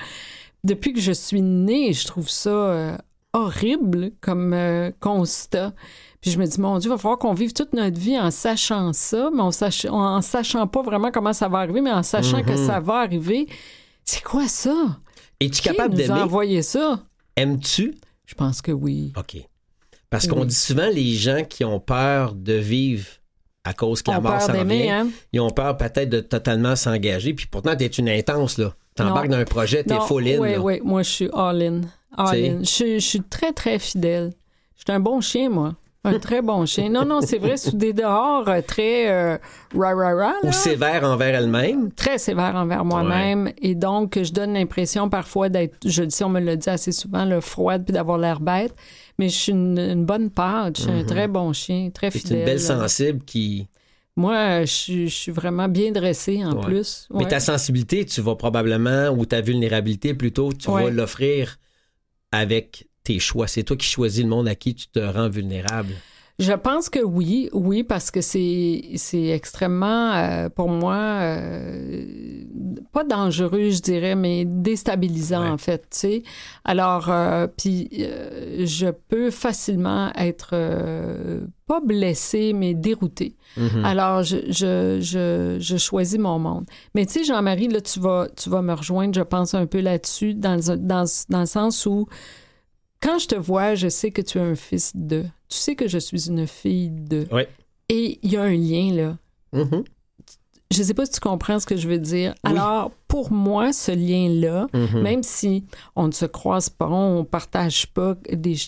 Depuis que je suis née, je trouve ça euh, horrible comme euh, constat. Puis je me dis, mon Dieu, il va falloir qu'on vive toute notre vie en sachant ça, mais en, en sachant pas vraiment comment ça va arriver, mais en sachant que mm-hmm. ça va arriver. C'est quoi ça? Es-tu capable d'aimer? envoyé ça? Aimes-tu? Je pense que oui. OK. Parce qu'on dit souvent les gens qui ont peur de vivre à cause que la mort s'en vient, hein? ils ont peur peut-être de totalement s'engager. Puis pourtant, t'es une intense, là. T'embarques dans un projet, t'es full in. Oui, oui, moi, je suis all-in. All-in. Je, je, suis très, très fidèle. Je suis un bon chien, moi. Un très bon chien. Non, non, c'est vrai, sous des dehors euh, très euh, ra, ra, ra, Ou sévère envers elle-même. Très sévère envers moi-même. Et donc, je donne l'impression parfois d'être, je le dis, on me le dit assez souvent, le froide puis d'avoir l'air bête. Mais je suis une, bonne part. Je suis un mhm. très bon chien, très fidèle. C'est une belle sensible qui. Moi, je, suis vraiment bien dressée en plus. Mais ta sensibilité, tu vas probablement, ou ta vulnérabilité plutôt, tu vas l'offrir avec tes choix. C'est toi qui choisis le monde à qui tu te rends vulnérable. Je pense que oui, oui, parce que c'est c'est extrêmement euh, pour moi euh, pas dangereux, je dirais, mais déstabilisant en fait. Tu sais. Alors, euh, puis je peux facilement être pas blessée, mais déroutée. Mm-hmm. Alors, je, je, je, je, choisis mon monde. Mais tu sais, Jean-Marie, là, tu vas tu vas me rejoindre, je pense un peu là-dessus, dans, dans, dans le sens où quand je te vois, je sais que tu es un fils de. Tu sais que je suis une fille de. Oui. Et il y a un lien, là. Mm-hmm. Je ne sais pas si tu comprends ce que je veux dire. Alors, pour moi, ce lien-là, mm-hmm. même si on ne se croise pas, on ne partage pas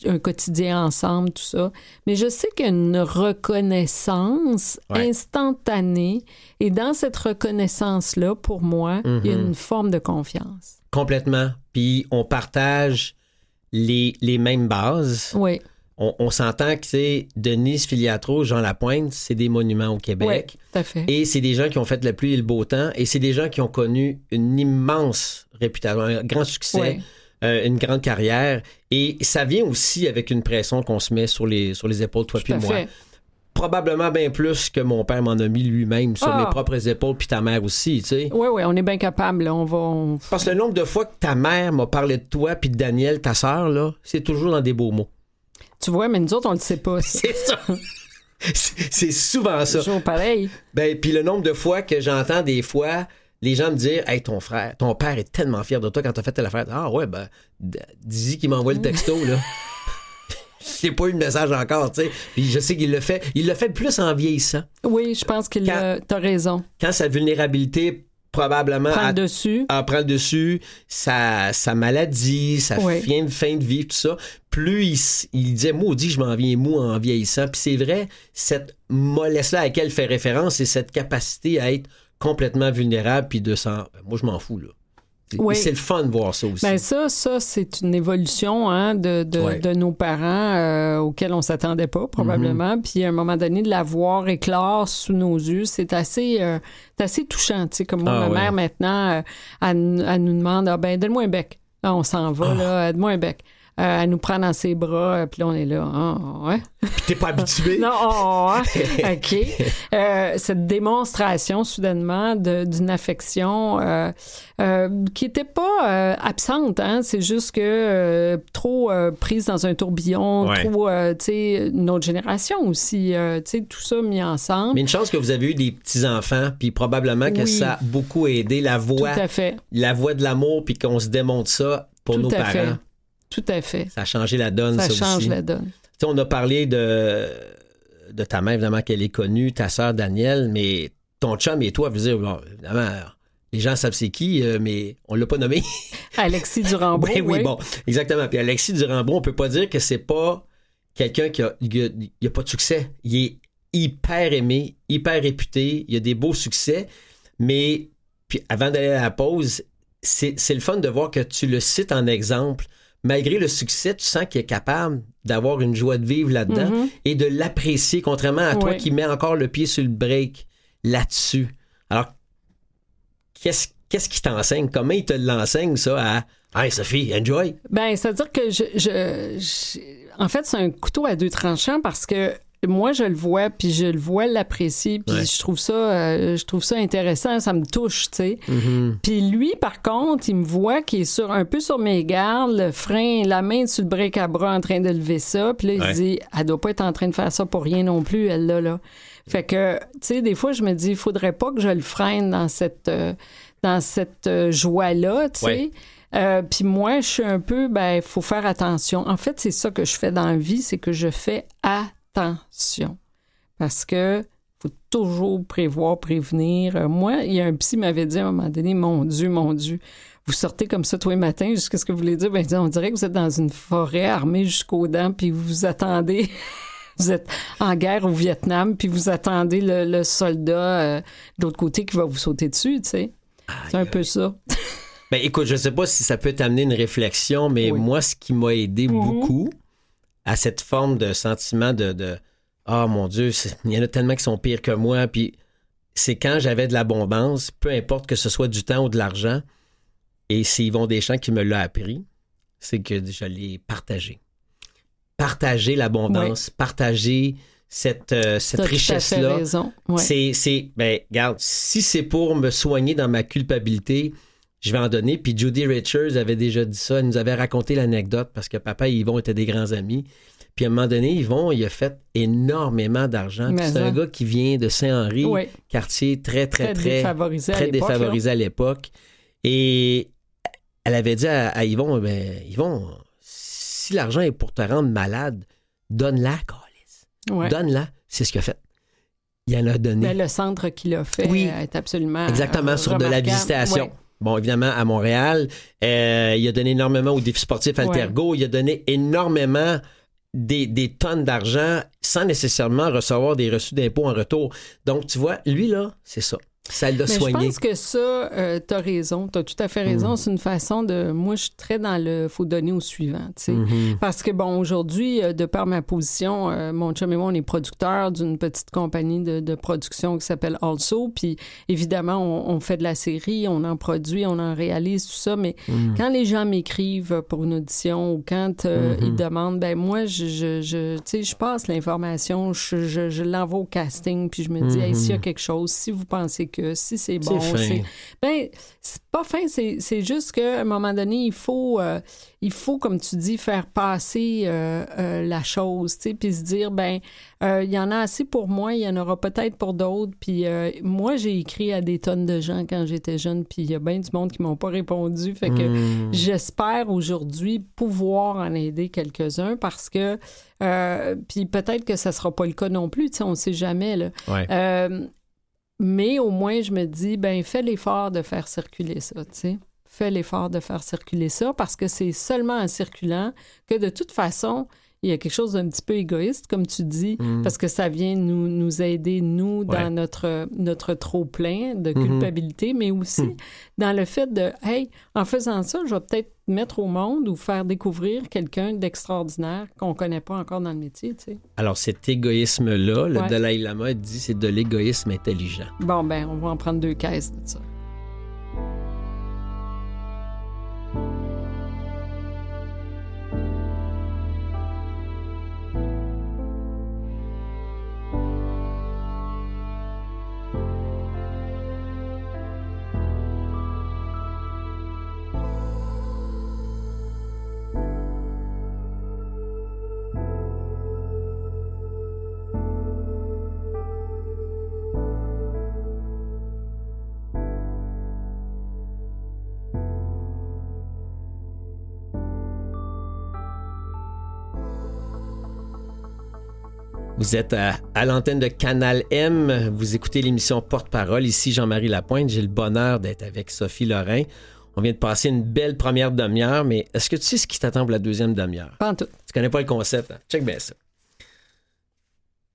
un quotidien ensemble, tout ça, mais je sais qu'il y a une reconnaissance instantanée. Et dans cette reconnaissance-là, pour moi, il y a mm-hmm. une forme de confiance. Complètement. Puis on partage les, les mêmes bases. Oui. On, s'entend que c'est Denise Filiatro, Jean Lapointe, c'est des monuments au Québec. Oui, tout à fait. Et c'est des gens qui ont fait la pluie et le beau temps. Et c'est des gens qui ont connu une immense réputation, un grand succès. Euh, une grande carrière. Et ça vient aussi avec une pression qu'on se met sur les, sur les épaules, toi puis moi. Fait probablement bien plus que mon père m'en a mis lui-même sur mes ah. propres épaules, puis ta mère aussi, tu sais. Oui, oui, on est bien capable, on va... Parce que le nombre de fois que ta mère m'a parlé de toi, puis de Daniel, ta sœur, là, c'est toujours dans des beaux mots. Tu vois, mais nous autres, on le sait pas. c'est ça. c'est souvent ça. Toujours pareil. Ben, puis le nombre de fois que j'entends des fois les gens me dire Hey, ton frère, ton père est tellement fier de toi quand t'as fait telle affaire. Ah ouais, ben, dis qu'il m'envoie le texto, là. j'ai pas eu de message encore, tu sais. Puis je sais qu'il le fait. Il le fait plus en vieillissant. Oui, je pense qu'il a. T'as raison. Quand sa vulnérabilité probablement prend le dessus. À, dessus, sa, sa maladie, sa fin, fin de vie, tout ça. Plus il, il disait maudit, je m'en viens mou en vieillissant. Puis c'est vrai, cette mollesse-là à laquelle il fait référence, c'est cette capacité à être complètement vulnérable puis de s'en. Moi, je m'en fous, là. C'est le fun de voir ça aussi. Ben ça, ça c'est une évolution hein, de, de, nos parents euh, auxquels on s'attendait pas, probablement. Mm-hmm. Puis à un moment donné, de la voir éclore sous nos yeux, c'est assez, euh, assez touchant. Comme moi, ah ma mère, maintenant, elle, nous demande ah, ben, donne-moi un bec. Là, on s'en va, ah. là, donne-moi un bec. Euh, elle nous prend dans ses bras, euh, puis là, on est là. Ah, ouais. Puis t'es pas habitué. non, oh, OK. Euh, cette démonstration, soudainement, d'une affection qui était pas absente, hein. C'est juste que trop prise dans un tourbillon, trop, tu sais, notre génération aussi, tu sais, tout ça mis ensemble. Mais une chance que vous avez eu des petits-enfants, puis probablement que ça a beaucoup aidé la voix. Tout à fait. La voix de l'amour, puis qu'on se démontre ça pour nos parents. Tout à fait. Ça a changé la donne, ça, ça change la donne. on a parlé de, de ta mère, évidemment, qu'elle est connue, ta sœur Danielle, mais ton chum et toi, vous dire, évidemment, les gens savent c'est qui, euh, mais on l'a pas nommé. Alexis Durambon. oui, oui, bon, exactement. Puis Alexis Durambon, on peut pas dire que c'est pas quelqu'un qui a, a, pas de succès. Il est hyper aimé, hyper réputé, il a des beaux succès, mais puis avant d'aller à la pause, c'est le fun de voir que tu le cites en exemple malgré le succès, tu sens qu'il est capable d'avoir une joie de vivre là-dedans mm-hmm. et de l'apprécier, contrairement à toi qui mets encore le pied sur le break là-dessus. Alors, qu'est-ce qu'est-ce qui t'enseigne? Comment il te l'enseigne, ça, à Hey, Sophie, enjoy? Ben, c'est-à-dire que je, en fait, c'est un couteau à deux tranchants parce que moi je le vois puis je le vois l'apprécier puis je trouve ça euh, je trouve ça intéressant ça me touche tu sais. Mm-hmm. puis lui par contre il me voit qui est sur un peu sur mes gardes le frein la main sur le break à bras en train de lever ça puis là il dit elle doit pas être en train de faire ça pour rien non plus elle là là. Fait que tu sais des fois je me dis il faudrait pas que je le freine dans cette euh, dans cette euh, joie là tu sais. Puis moi, je suis un peu, ben, faut faire attention. En fait, c'est ça que je fais dans la vie, c'est que je fais attention attention. Parce que faut toujours prévoir, prévenir. Euh, moi, il y a un psy qui m'avait dit à un moment donné, mon Dieu, mon Dieu, vous sortez comme ça tous les matins, jusqu'à ce que vous voulez dire, ben, on dirait que vous êtes dans une forêt armée jusqu'aux dents, puis vous vous attendez. vous êtes en guerre au Vietnam, puis vous attendez le, soldat euh, de l'autre côté qui va vous sauter dessus, tu sais. C'est un peu ça. ben écoute, je sais pas si ça peut t'amener une réflexion, mais moi, ce qui m'a aidé mhm. beaucoup, à cette forme de sentiment de, ah mon Dieu, il y en a tellement qui sont pires que moi. Puis c'est quand j'avais de l'abondance, peu importe que ce soit du temps ou de l'argent, et c'est Yvon Deschamps qui me l'a appris, c'est que je l'ai partagé. Partager l'abondance, partager cette, euh, cette richesse-là. C'est, c'est, ben, regarde, si c'est pour me soigner dans ma culpabilité, je vais en donner. Puis Judy Richards avait déjà dit ça. Elle nous avait raconté l'anecdote parce que papa et Yvon étaient des grands amis. Puis à un moment donné, Yvon, il a fait énormément d'argent. C'est un gars qui vient de Saint-Henri, quartier très, très, très, défavorisé, très défavorisé à l'époque. Et elle avait dit à, Yvon, ben, Yvon, si l'argent est pour te rendre malade, donne-la, ouais. Donne-la. C'est ce qu'il a fait. Il en a donné. Ben, le centre qu'il a fait est absolument. Exactement, sur de la visitation. Bon, évidemment, à Montréal, euh, il a donné énormément au défi sportif Altergo. Il a donné énormément des, des tonnes d'argent sans nécessairement recevoir des reçus d'impôts en retour. Donc, tu vois, lui, là, c'est ça. L'a soigné. Je pense que ça, euh, tu as raison. Tu as tout à fait raison. Mm. C'est une façon de. Moi, je suis très dans le. faut donner au suivant. Tu sais. Mm-hmm. Parce que, bon, aujourd'hui, euh, de par ma position, euh, mon chum et moi, on est producteurs d'une petite compagnie de, de production qui s'appelle Also. Puis, évidemment, on, fait de la série, on en produit, on en réalise, tout ça. Mais mm. quand les gens m'écrivent pour une audition ou quand mm-hmm. ils demandent, ben moi, je, je, je tu sais, je passe l'information, je, je, je l'envoie au casting, puis je me dis, s'il y a mm-hmm. quelque chose, si vous pensez que si c'est bon, c'est. Ben, c'est pas fin, c'est juste qu'à un moment donné, il faut, euh, il faut, comme tu dis, faire passer euh, euh, la chose, tu sais, puis se dire, ben, il y en a assez pour moi, il y en aura peut-être pour d'autres. Puis moi, j'ai écrit à des tonnes de gens quand j'étais jeune, puis il y a bien du monde qui m'ont pas répondu. Fait que hmm. j'espère aujourd'hui pouvoir en aider quelques-uns parce que, puis peut-être que ça sera pas le cas non plus, tu sais, on sait jamais, là. Mais au moins, je me dis, ben, fais l'effort de faire circuler ça, tu sais. Fais l'effort de faire circuler ça parce que c'est seulement en circulant que de toute façon, il y a quelque chose d'un petit peu égoïste, comme tu dis, mm. parce que ça vient nous, nous aider, nous, dans notre, notre trop-plein de mm-hmm. culpabilité, mais aussi mm. dans le fait de, hey, en faisant ça, je vais peut-être mettre au monde ou faire découvrir quelqu'un d'extraordinaire qu'on ne connaît pas encore dans le métier, tu sais. Alors, cet égoïsme-là, le Dalai Lama dit, c'est de l'égoïsme intelligent. Bon, ben, on va en prendre deux caisses de ça. Vous êtes à, l'antenne de Canal M. Vous écoutez l'émission Porte-Parole. Ici Jean-Marie Lapointe. J'ai le bonheur d'être avec Sophie Lorrain. On vient de passer une belle première demi-heure, mais est-ce que tu sais ce qui t'attend pour la deuxième demi-heure? Pas en tout. Tu connais pas le concept. Hein? Check bien ça.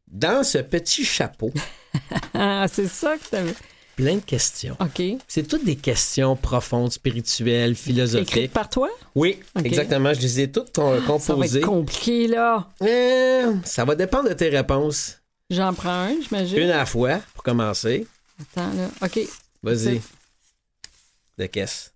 Dans ce petit chapeau. ah, c'est ça que tu avais plein de questions. OK. C'est toutes des questions profondes, spirituelles, philosophiques. Écrites par toi? Oui, exactement. Je les ai toutes composées. Ça va être compliqué, là. Euh, ça va dépendre de tes réponses. J'en prends un, j'imagine. Une à la fois, pour commencer. Attends, là. OK. Vas-y. De caisse.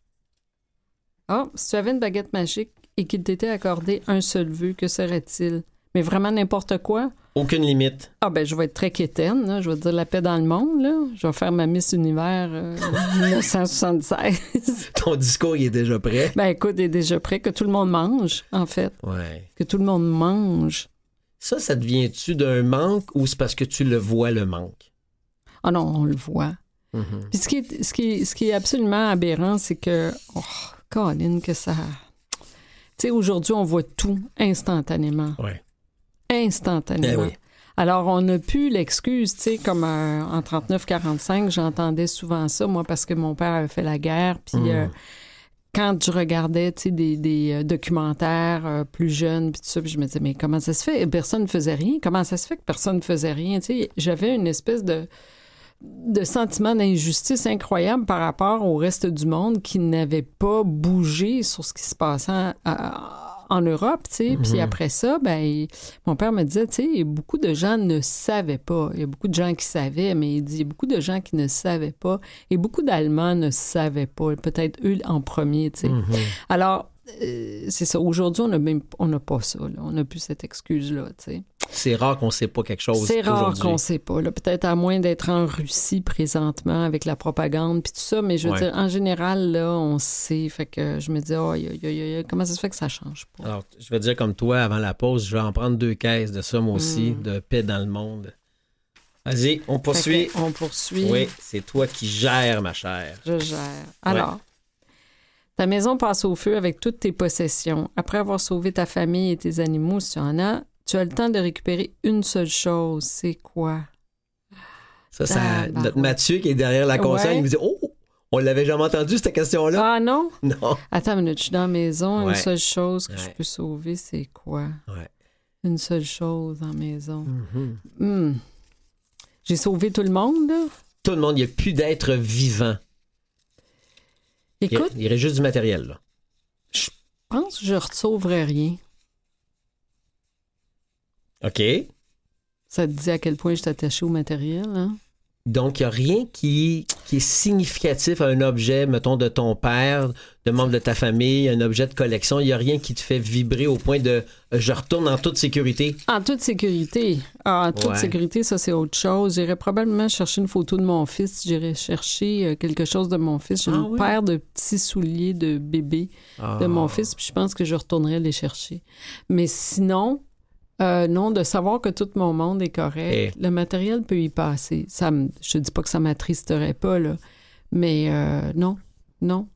Oh, si tu avais une baguette magique et qu'il t'était accordé un seul vœu, que serait-il? Mais vraiment n'importe quoi? Aucune limite. Ah ben je vais être très quétaine, je vais dire la paix dans le monde. Là. Je vais faire ma Miss Univers 1976. Euh, Ton discours il est déjà prêt? Ben écoute, il est déjà prêt, que tout le monde mange, en fait. Ouais. Que tout le monde mange. Ça, ça devient-tu d'un manque ou c'est parce que tu le vois, le manque? Ah non, on le voit. Mm-hmm. Puis ce qui, est, ce, qui ce qui est absolument aberrant, c'est que, oh, Colin, que ça... Tu sais, aujourd'hui, on voit tout instantanément. Ouais instantanément. Eh Alors, on n'a plus l'excuse, tu sais, comme euh, en 39-45, j'entendais souvent ça, moi, parce que mon père avait fait la guerre, puis euh, hmm. quand je regardais, tu sais, des, euh, documentaires plus jeunes, puis tout ça, puis je me disais, mais comment ça se fait? Personne ne faisait rien. Comment ça se fait que personne ne faisait rien? Tu sais, j'avais une espèce de de sentiment d'injustice incroyable par rapport au reste du monde qui n'avait pas bougé sur ce qui se passait à en Europe, tu sais. Puis mhm. après ça, ben, mon père me disait, tu sais, beaucoup de gens ne savaient pas. Il y a beaucoup de gens qui savaient, mais il dit beaucoup de gens qui ne savaient pas. Et beaucoup d'Allemands ne savaient pas. Peut-être eux en premier, tu sais. Mhm. Alors, c'est ça. Aujourd'hui, on n'a même on n'a pas ça. On n'a plus cette excuse-là. C'est rare qu'on ne sait pas quelque chose. C'est rare qu'on ne sait pas. Peut-être à moins d'être en Russie présentement avec la propagande puis tout ça, mais je veux dire, en général, là, on sait. Fait que je me dis, oh, comment ça se fait que ça change pas? Alors, je vais dire comme toi, avant la pause, je vais en prendre deux caisses de ça, moi aussi, hmm. de paix dans le monde. Vas-y, on poursuit. On poursuit. Oui, c'est toi qui gères, ma chère. Je gère. Alors, ta maison passe au feu avec toutes tes possessions. Après avoir sauvé ta famille et tes animaux, si tu en as, tu as le temps de récupérer une seule chose. C'est quoi? Ça, ça notre Mathieu qui est derrière la console, il me dit Oh, on l'avait jamais entendu cette question-là. Ah non? Non. Attends une minute, je suis dans la maison. Une seule chose que je peux sauver, c'est quoi? Ouais. Une seule chose en maison. Mm J'ai sauvé tout le monde, là? Tout le monde, il n'y a plus d'être vivant. Écoute. Il, y aurait juste du matériel, là. Je pense que je ne sauverais rien. OK. Ça te dit à quel point je attaché au matériel, hein? Donc, il n'y a rien qui, qui, est significatif à un objet, mettons, de ton père, de membre de ta famille, un objet de collection. Il n'y a rien qui te fait vibrer au point de euh, je retourne en toute sécurité. En toute sécurité. Ah, en toute sécurité, ça, c'est autre chose. J'irais probablement chercher une photo de mon fils. J'irais chercher euh, quelque chose de mon fils. J'ai ah une paire de petits souliers de bébé de mon ah. fils, puis je pense que je retournerais les chercher. Mais sinon, euh, non, de savoir que tout mon monde est correct. Le matériel peut y passer. Ça je te dis pas que ça m'attristerait pas, là. Mais euh, non, non.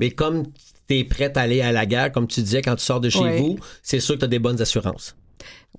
Mais comme tu es prête à aller à la guerre, comme tu disais quand tu sors de chez vous, c'est sûr que tu as des bonnes assurances.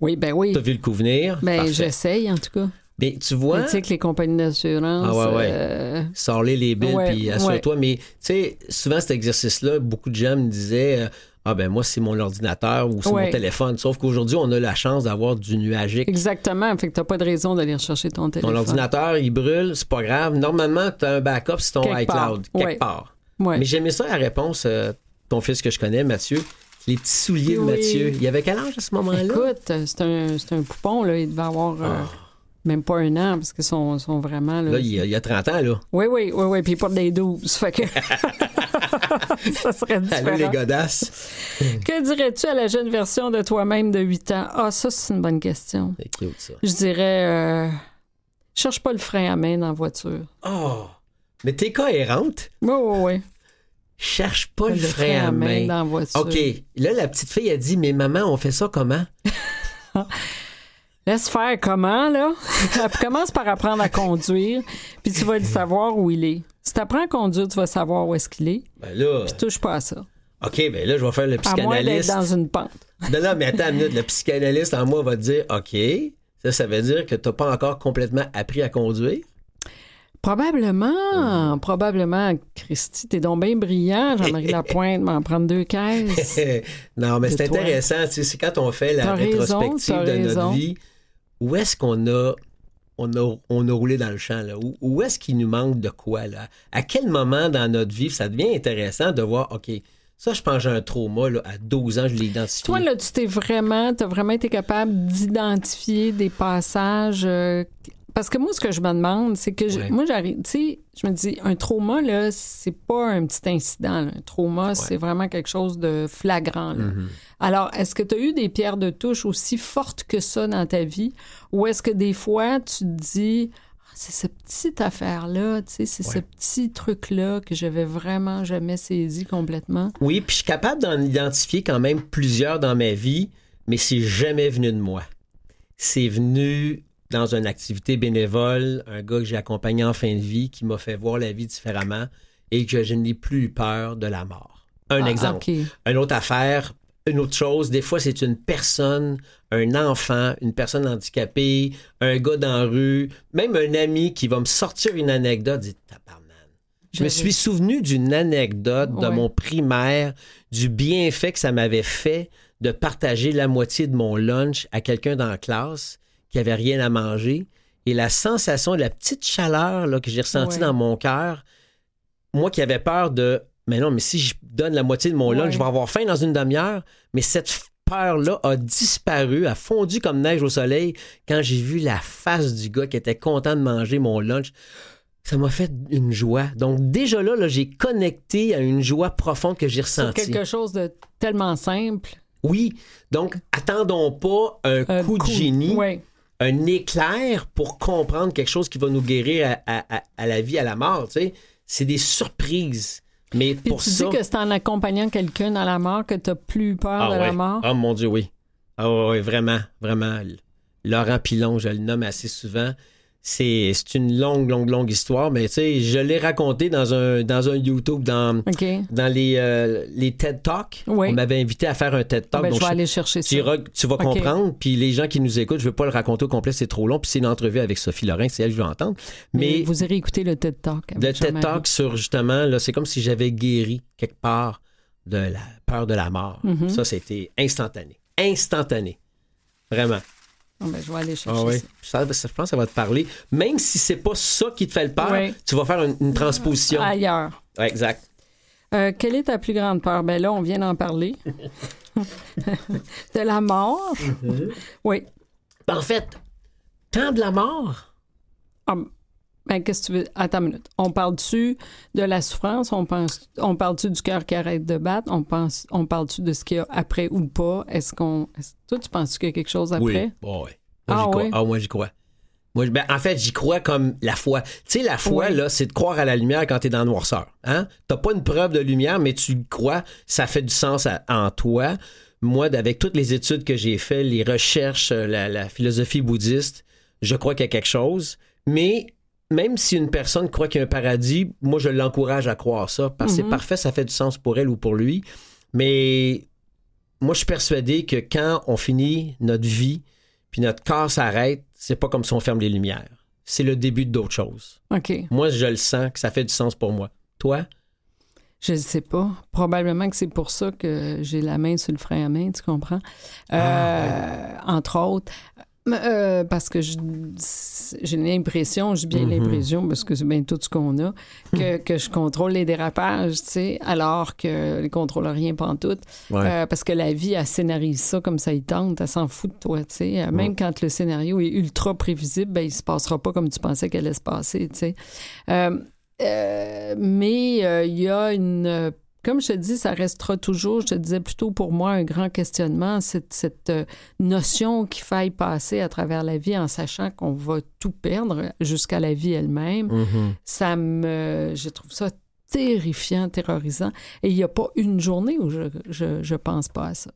Oui, ben oui. Tu as vu le coup venir. Ben, j'essaye, en tout cas. Mais tu vois. Tu sais que les compagnies d'assurance. Ah ouais, ouais. Euh, Sors-les les billes, puis assure-toi. Mais tu sais, souvent cet exercice-là, beaucoup de gens me disaient ah ben moi, c'est mon ordinateur ou c'est mon téléphone. Sauf qu'aujourd'hui, on a la chance d'avoir du nuagique. Exactement. Fait que t'as pas de raison d'aller rechercher ton téléphone. Ton ordinateur, il brûle, c'est pas grave. Normalement, tu as un backup sur ton iCloud, quelque part. Mais j'aimais ça la réponse, euh, ton fils que je connais, Mathieu. Les petits souliers de Mathieu. Il avait quel âge à ce moment-là? Écoute, c'est un, un, poupon, là. Il devait avoir... Euh, ah. Même pas un an, parce qu'ils sont, sont, vraiment. Là, il, y a, 30 ans, là. Oui, oui, oui, oui. Puis il porte des 12. Fait que. ça serait différent. Allô, les godasses. que dirais-tu à la jeune version de toi-même de 8 ans? Ah, ça, c'est une bonne question. C'est cute, ça. Je dirais. Euh, cherche pas le frein à main dans la voiture. Oh! Mais t'es cohérente. Oui, oui, oui. Cherche pas le, frein, à main. dans la voiture. OK. Là, la petite fille a dit Mais maman, on fait ça comment? Laisse faire comment, là? Commence par apprendre à conduire, puis tu vas le savoir où il est. Si tu apprends à conduire, tu vas savoir où est-ce qu'il est. Ben là. Puis touche pas à ça. OK, ben là, je vais faire le psychanalyste. À moins dans une pente. Non, non, mais attends une minute. Le psychanalyste en moi va te dire OK, ça, ça veut dire que tu n'as pas encore complètement appris à conduire? Probablement, mhm. probablement, Christy, t'es donc bien brillant, Jean-Marie Lapointe, m'en prendre deux caisses. non, mais c'est intéressant, c'est quand on fait la rétrospective de notre vie, où est-ce qu'on a on a, on a roulé dans le champ? Là? Où, est-ce qu'il nous manque de quoi? Là? À quel moment dans notre vie ça devient intéressant de voir, OK, ça, je pense que j'ai un trauma. Là, à 12 ans, je l'ai identifié. Toi, là, tu t'es vraiment, as vraiment été capable d'identifier des passages euh, parce que moi, ce que je me demande, c'est que moi, j'arrive, tu sais, je me dis, un trauma, là, c'est pas un petit incident. Un trauma, c'est vraiment quelque chose de flagrant. Mm-hmm. Alors, est-ce que tu as eu des pierres de touche aussi fortes que ça dans ta vie? Ou est-ce que des fois, tu te dis, ah, c'est cette petite affaire-là, tu sais, c'est ce petit truc-là que j'avais vraiment jamais saisi complètement? Oui, puis je suis capable d'en identifier quand même plusieurs dans ma vie, mais c'est jamais venu de moi. C'est venu dans une activité bénévole, un gars que j'ai accompagné en fin de vie qui m'a fait voir la vie différemment et que je n'ai plus eu peur de la mort. Un ah, exemple. Une autre affaire, une autre chose, des fois c'est une personne, un enfant, une personne handicapée, un gars dans la rue, même un ami qui va me sortir une anecdote, dit Je me suis souvenu d'une anecdote de mon primaire, du bienfait que ça m'avait fait de partager la moitié de mon lunch à quelqu'un dans la classe qui avait rien à manger. Et la sensation, la petite chaleur là, que j'ai ressentie dans mon cœur, moi qui avais peur de, mais non, mais si je donne la moitié de mon lunch, je vais avoir faim dans une demi-heure. Mais cette peur-là a disparu, a fondu comme neige au soleil quand j'ai vu la face du gars qui était content de manger mon lunch. Ça m'a fait une joie. Donc déjà là, là j'ai connecté à une joie profonde que j'ai ressentie. C'est quelque chose de tellement simple. Oui. Donc, attendons pas un, coup, de génie. Oui un éclair pour comprendre quelque chose qui va nous guérir à, la vie, à la mort. Tu sais. C'est des surprises. Mais Puis pour tu dis que c'est en accompagnant quelqu'un dans la mort que tu n'as plus peur ah de la mort? Ah mon Dieu, oui. Ah oui, vraiment, vraiment. Laurent Pilon, je le nomme assez souvent. C'est une longue, longue, longue histoire, mais tu sais, je l'ai raconté dans un, dans un YouTube, dans, dans les, euh, les TED Talks. On m'avait invité à faire un TED Talk. Ben, je vais aller chercher ça. Tu, vas comprendre, puis les gens qui nous écoutent, je ne vais pas le raconter au complet, c'est trop long, puis c'est une entrevue avec Sophie Lorrain, c'est elle que je veux entendre. Mais, vous irez écouter le TED Talk. Le TED Talk sur justement, là, c'est comme si j'avais guéri quelque part de la peur de la mort. Mm-hmm. Ça, c'était instantané. Instantané. Vraiment. Ah, ben, je vais aller chercher ça. je pense que ça va te parler. Même si c'est pas ça qui te fait le peur, tu vas faire une, transposition. Ailleurs. exact. Euh, quelle est ta plus grande peur? Ben là, on vient d'en parler. de la mort? Mm-hmm. Oui. En fait, tant de la mort? Ah, ben, qu'est-ce que tu veux? Attends une minute. On parle-tu de la souffrance? On, pense, on parle-tu du cœur qui arrête de battre? On, pense, on parle-tu de ce qu'il y a après ou pas? Est-ce qu'on. toi, tu penses qu'il y a quelque chose après? Oui. oui. Moi, ah, oui? ah, moi, j'y crois. Moi, ben, en fait, j'y crois comme la foi. Tu sais, la foi, là, c'est de croire à la lumière quand tu es dans la noirceur. Hein? T'as pas une preuve de lumière, mais tu crois, ça fait du sens en toi. Moi, avec toutes les études que j'ai faites, les recherches, la, la philosophie bouddhiste, je crois qu'il y a quelque chose. Mais même si une personne croit qu'il y a un paradis, moi, je l'encourage à croire ça, parce que c'est mhm. parfait, ça fait du sens pour elle ou pour lui. Mais moi, je suis persuadé que quand on finit notre vie, puis notre corps s'arrête, c'est pas comme si on ferme les lumières. C'est le début d'autre chose. OK. Moi, je le sens que ça fait du sens pour moi. Toi? Je ne sais pas. Probablement que c'est pour ça que j'ai la main sur le frein à main, tu comprends? Ah, entre autres. Euh, parce que j'ai l'impression, j'ai bien mm-hmm. l'impression, parce que c'est bien tout ce qu'on a, que, que, je contrôle les dérapages, tu sais, alors que ne contrôle rien pantoute. Euh, parce que la vie, elle scénarise ça comme ça il tente, elle s'en fout de toi, tu sais. Même quand le scénario est ultra prévisible, ben, il se passera pas comme tu pensais qu'elle allait se passer, tu sais. Euh, mais il y a une comme je te dis, ça restera toujours, je te disais plutôt pour moi, un grand questionnement, cette, cette euh, notion qu'il faille passer à travers la vie en sachant qu'on va tout perdre jusqu'à la vie elle-même. Mm-hmm. Ça me. Je trouve ça terrifiant, terrorisant. Et il n'y a pas une journée où je, je, pense pas à ça.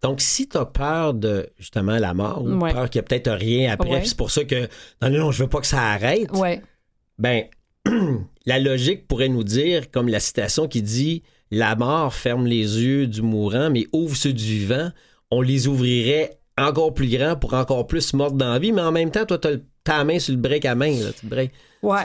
Donc, si tu as peur de justement la mort, ou peur qu'il n'y a peut-être rien après, c'est pour ça que non, non, non, je veux pas que ça arrête. Ouais. Ben, la logique pourrait nous dire, comme la citation qui dit la mort ferme les yeux du mourant, mais ouvre ceux du vivant, on les ouvrirait encore plus grands pour encore plus mordre dans la vie, mais en même temps, toi, tu as ta main sur le break à main, là, tu break. Ouais,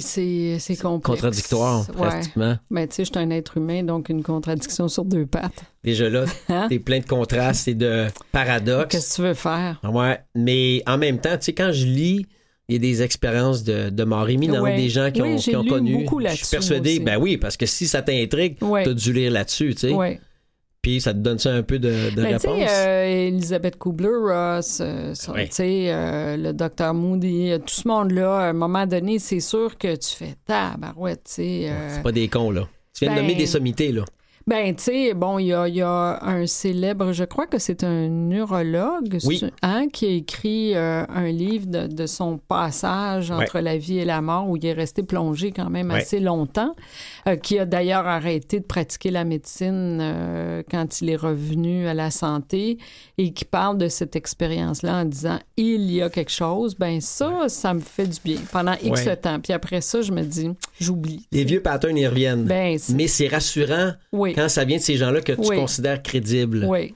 c'est Contradictoire, pratiquement. Mais tu sais, je suis un être humain, donc une contradiction sur deux pattes. Déjà là, hein? t'es plein de contrastes et de paradoxes. Qu'est-ce que tu veux faire? Ouais, mais en même temps, tu sais, quand je lis il y a des expériences de, de mort imminente, des gens qui ont, qui ont connu. Je suis persuadé, ben oui, parce que si ça t'intrigue, tu as dû lire là-dessus, tu sais. Puis ça te donne ça un peu de, de ben, réponse. Euh, Elisabeth Kubler-Ross, euh, euh, le docteur Moody, tout ce monde-là, à un moment donné, c'est sûr que tu fais tabarouette, tu sais. c'est pas des cons, là. Tu viens de nommer ben, des sommités, là. Ben, tu sais, bon, il y a, y a, un célèbre, je crois que c'est un neurologue hein, qui a écrit euh, un livre de, de, son passage entre la vie et la mort, où il est resté plongé quand même assez longtemps, euh, qui a d'ailleurs arrêté de pratiquer la médecine euh, quand il est revenu à la santé et qui parle de cette expérience-là en disant il y a quelque chose. Ben, ça, ça me fait du bien pendant X temps. Puis après ça, je me dis, j'oublie. Les vieux patterns, y reviennent. Ben, Mais c'est rassurant. Oui quand ça vient de ces gens-là que tu considères crédibles. Oui.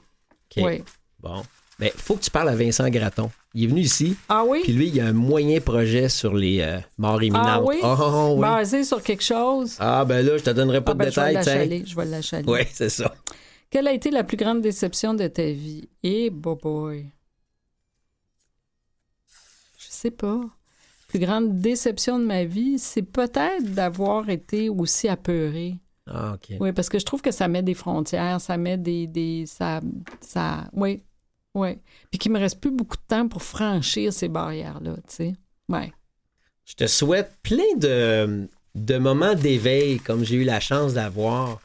oui. Bon. Mais il faut que tu parles à Vincent Graton. Il est venu ici. Ah oui? Puis lui, il a un moyen projet sur les euh, morts imminentes. Ah oui? Oh, oui? Basé sur quelque chose? Ah ben là, je te donnerai pas ah, de ben, détails. Je vais l'achaler. Oui, c'est ça. Quelle a été la plus grande déception de ta vie? Eh, hey, boy. Je sais pas. La plus grande déception de ma vie, c'est peut-être d'avoir été aussi apeurée. Ah, OK. Oui, parce que je trouve que ça met des frontières, ça met des. des ça, ça, oui, oui. Puis qu'il me reste plus beaucoup de temps pour franchir ces barrières-là, tu sais. Ouais. Je te souhaite plein de, de moments d'éveil comme j'ai eu la chance d'avoir.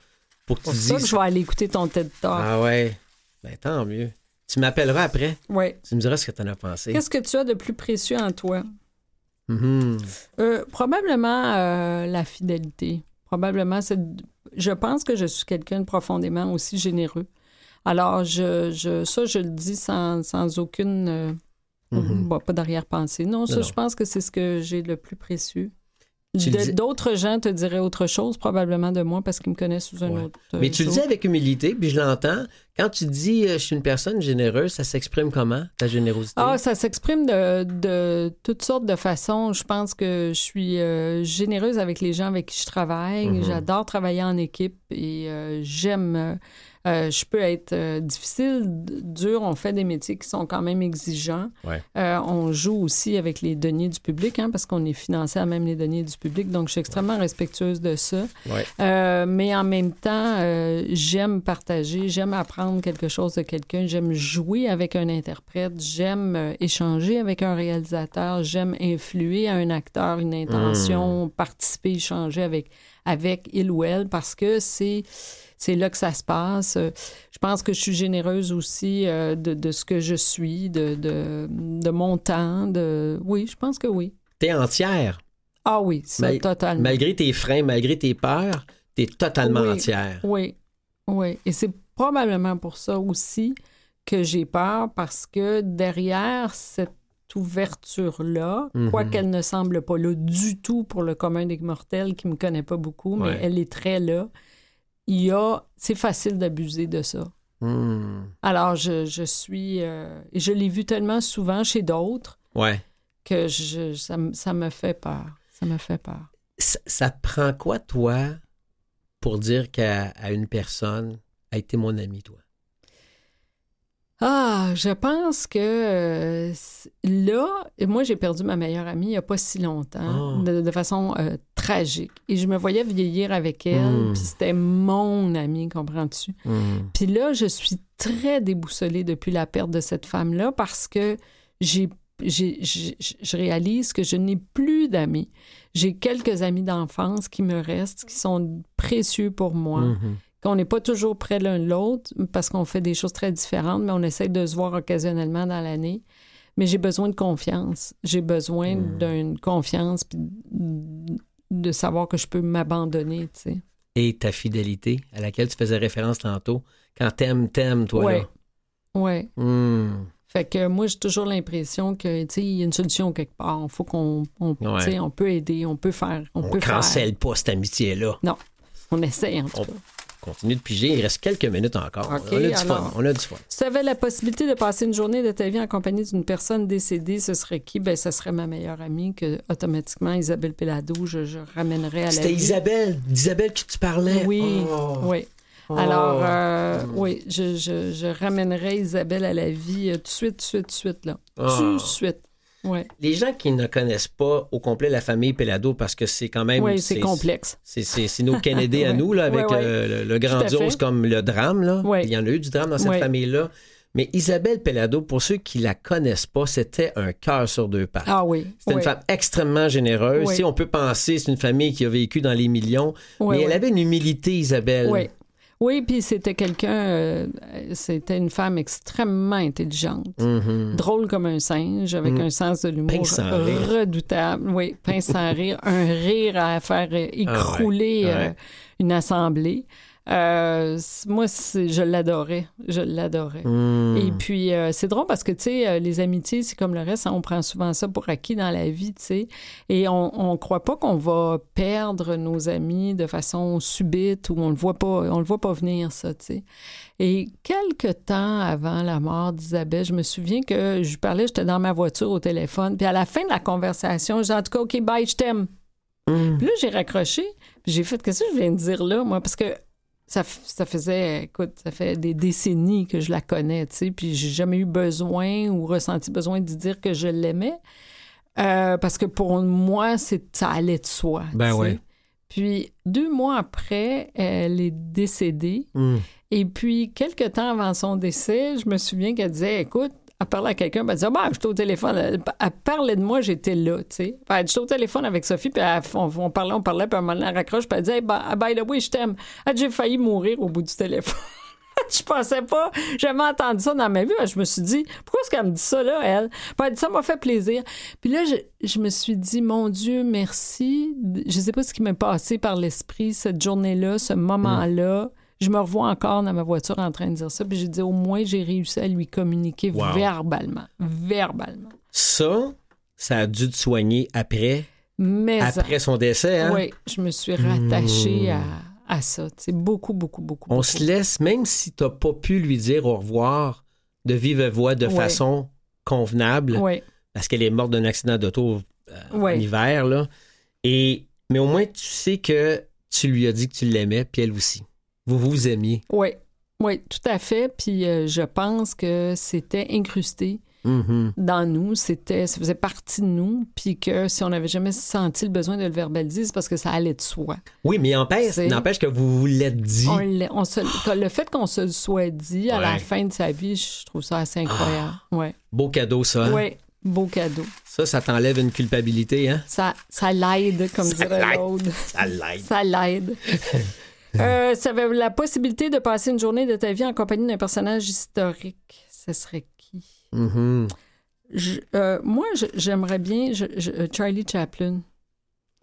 Pour que tu ça que je vais aller écouter ton TED Talk. Ah ouais. Ben tant mieux. Tu m'appelleras après. Oui. Tu me diras ce que tu en as pensé. Qu'est-ce que tu as de plus précieux en toi? Mm-hmm. Euh, probablement euh, la fidélité. Probablement, c'est je pense que je suis quelqu'un de profondément aussi généreux. Alors, je, je, ça, je le dis sans, sans aucune. Euh, mm-hmm. pas d'arrière-pensée. Non, ça, je pense que c'est ce que j'ai le plus précieux. D'autres gens te diraient autre chose, probablement de moi, parce qu'ils me connaissent sous un autre. Mais tu le dis avec humilité, puis je l'entends. Quand tu dis euh, je suis une personne généreuse, ça s'exprime comment, ta générosité? Ah, ça s'exprime de, de, toutes sortes de façons. Je pense que je suis euh, généreuse avec les gens avec qui je travaille. Mm-hmm. J'adore travailler en équipe et euh, j'aime euh, je peux être difficile, dur. On fait des métiers qui sont quand même exigeants. On joue aussi avec les deniers du public, hein, parce qu'on est financé à même les deniers du public. Donc, je suis extrêmement respectueuse de ça. mais en même temps, j'aime partager, j'aime apprendre quelque chose de quelqu'un, j'aime jouer avec un interprète, j'aime échanger avec un réalisateur, j'aime influer à un acteur une intention, mmh. participer, échanger avec, avec il ou elle, parce que c'est c'est là que ça se passe. Je pense que je suis généreuse aussi euh, de, ce que je suis, de, de, mon temps. De... Oui, je pense que oui. T'es entière. Ah oui, c'est totalement. Malgré tes freins, malgré tes peurs, t'es totalement entière. Oui, oui. Et c'est probablement pour ça aussi que j'ai peur parce que derrière cette ouverture-là, mhm. quoiqu'elle ne semble pas là du tout pour le commun des mortels qui ne me connaît pas beaucoup, mais elle est très là il y a, c'est facile d'abuser de ça. Hmm. Alors, je, je suis, euh, je l'ai vu tellement souvent chez d'autres ouais. que je, ça, ça, me fait peur. Ça me fait peur. Ça, te prend quoi, toi, pour dire qu'à une personne, a été mon ami, toi? Ah, je pense que euh, là, moi, j'ai perdu ma meilleure amie il n'y a pas si longtemps, ah. de, façon euh, tragique. Et je me voyais vieillir avec elle, hmm. puis c'était mon amie, comprends-tu? Hmm. Puis là, je suis très déboussolée depuis la perte de cette femme-là parce que j'ai je réalise que je n'ai plus d'amis. J'ai quelques amis d'enfance qui me restent, qui sont précieux pour moi, mm-hmm qu'on n'est pas toujours près l'un de l'autre parce qu'on fait des choses très différentes, mais on essaie de se voir occasionnellement dans l'année. Mais j'ai besoin de confiance. J'ai besoin hmm. d'une confiance puis de savoir que je peux m'abandonner, tu sais. Et ta fidélité à laquelle tu faisais référence tantôt, quand t'aimes, t'aimes, toi, ouais. là. Ouais. Hmm. Fait que moi, j'ai toujours l'impression que, tu il y a une solution quelque part. Il faut qu'on, on, on peut aider, on peut faire, on, on peut cancelle pas cette amitié-là. Non, on essaie en tout cas continue de piger. Il reste quelques minutes encore. on, a du fun. on a du fun. Si tu avais la possibilité de passer une journée de ta vie en compagnie d'une personne décédée, ce serait qui? Ben, ce serait ma meilleure amie que automatiquement Isabelle Pelado, je, je ramènerais à la C'était Isabelle, d'Isabelle que tu parlais. Oui, oh. oui. Oh. Alors, euh, oui, je, je, je, ramènerais Isabelle à la vie euh, tout de suite, tout de suite, tout de suite, là. Tout de oh. suite. Les gens qui ne connaissent pas au complet la famille Pelado, parce que c'est quand même. Oui, c'est complexe. C'est nos Kennedy à nous, là, avec euh, le, grandiose comme le drame. Là. Il y en a eu du drame dans cette famille-là. Mais Isabelle Pelado, pour ceux qui la connaissent pas, c'était un cœur sur deux pattes. Ah oui. C'était une femme extrêmement généreuse. Si on peut penser, c'est une famille qui a vécu dans les millions, mais elle avait une humilité, Isabelle. Oui. Puis c'était quelqu'un, euh, c'était une femme extrêmement intelligente, mm-hmm. drôle comme un singe, avec mm. un sens de l'humour redoutable. Oui, pince sans rire, un rire à faire ah écrouler euh, une assemblée. Euh, moi, je l'adorais. Je l'adorais. Hmm. Et puis, euh, c'est drôle parce que, tu sais, euh, les amitiés, c'est comme le reste, hein, on prend souvent ça pour acquis dans la vie, tu sais. Et on ne croit pas qu'on va perdre nos amis de façon subite ou on le voit pas, on le voit pas venir, ça, tu sais. Et quelques temps avant la mort d'Isabelle, je me souviens que je parlais, j'étais dans ma voiture au téléphone, puis à la fin de la conversation, j'ai en tout cas, OK, bye, je t'aime. Hmm. Puis là, j'ai raccroché, j'ai fait, qu'est-ce que je viens de dire là, moi? Parce que ça, ça, faisait, écoute, ça fait des décennies que je la connais, tu sais, puis j'ai jamais eu besoin ou ressenti besoin de dire que je l'aimais. Euh, parce que pour moi, c'est, ça allait de soi. Ben oui. Puis deux mois après, elle est décédée. Hmm. Et puis, quelques temps avant son décès, je me souviens qu'elle disait, écoute, elle parlait à quelqu'un, elle disait, bah, j'étais au téléphone. Elle, parlait de moi, j'étais là, tu sais. Elle j'étais au téléphone avec Sophie, puis on, parlait, on parlait, puis un moment, elle raccroche, puis elle disait, bah, by the way, je t'aime. J'ai failli mourir au bout du téléphone. je pensais pas, j'avais entendu ça dans ma vie. Je me suis dit, pourquoi est-ce qu'elle me dit ça, là, elle? Puis elle dit, ça m'a fait plaisir. Puis là, je, je, me suis dit, mon Dieu, merci. Je sais pas ce qui m'est passé par l'esprit cette journée-là, ce moment-là. Je me revois encore dans ma voiture en train de dire ça. Puis j'ai dit, au moins, j'ai réussi à lui communiquer verbalement. Verbalement. Ça, ça a dû te soigner après. Mais après son décès, hein? Oui, je me suis rattachée à, à, ça. C'est beaucoup, beaucoup, beaucoup. On se laisse, même si tu n'as pas pu lui dire au revoir de vive voix de façon convenable, parce qu'elle est morte d'un accident d'auto euh, en hiver, là. Et, mais au moins, tu sais que tu lui as dit que tu l'aimais, puis elle aussi vous vous aimiez. Oui, oui, tout à fait. Puis euh, je pense que c'était incrusté mm-hmm. dans nous, c'était, ça faisait partie de nous, puis que si on n'avait jamais senti le besoin de le verbaliser, c'est parce que ça allait de soi. Oui, mais n'empêche que vous vous l'êtes dit. le fait qu'on se le soit dit à la fin de sa vie, je trouve ça assez incroyable. Ah. ouais. Beau cadeau, ça. Hein? Oui, beau cadeau. Ça, ça t'enlève une culpabilité, hein? Ça, ça l'aide, comme dirait l'autre. Ça l'aide. Ça l'aide. Euh, ça avait la possibilité de passer une journée de ta vie en compagnie d'un personnage historique. Ce serait qui? Mm-hmm. Euh, moi, j'aimerais bien euh, Charlie Chaplin.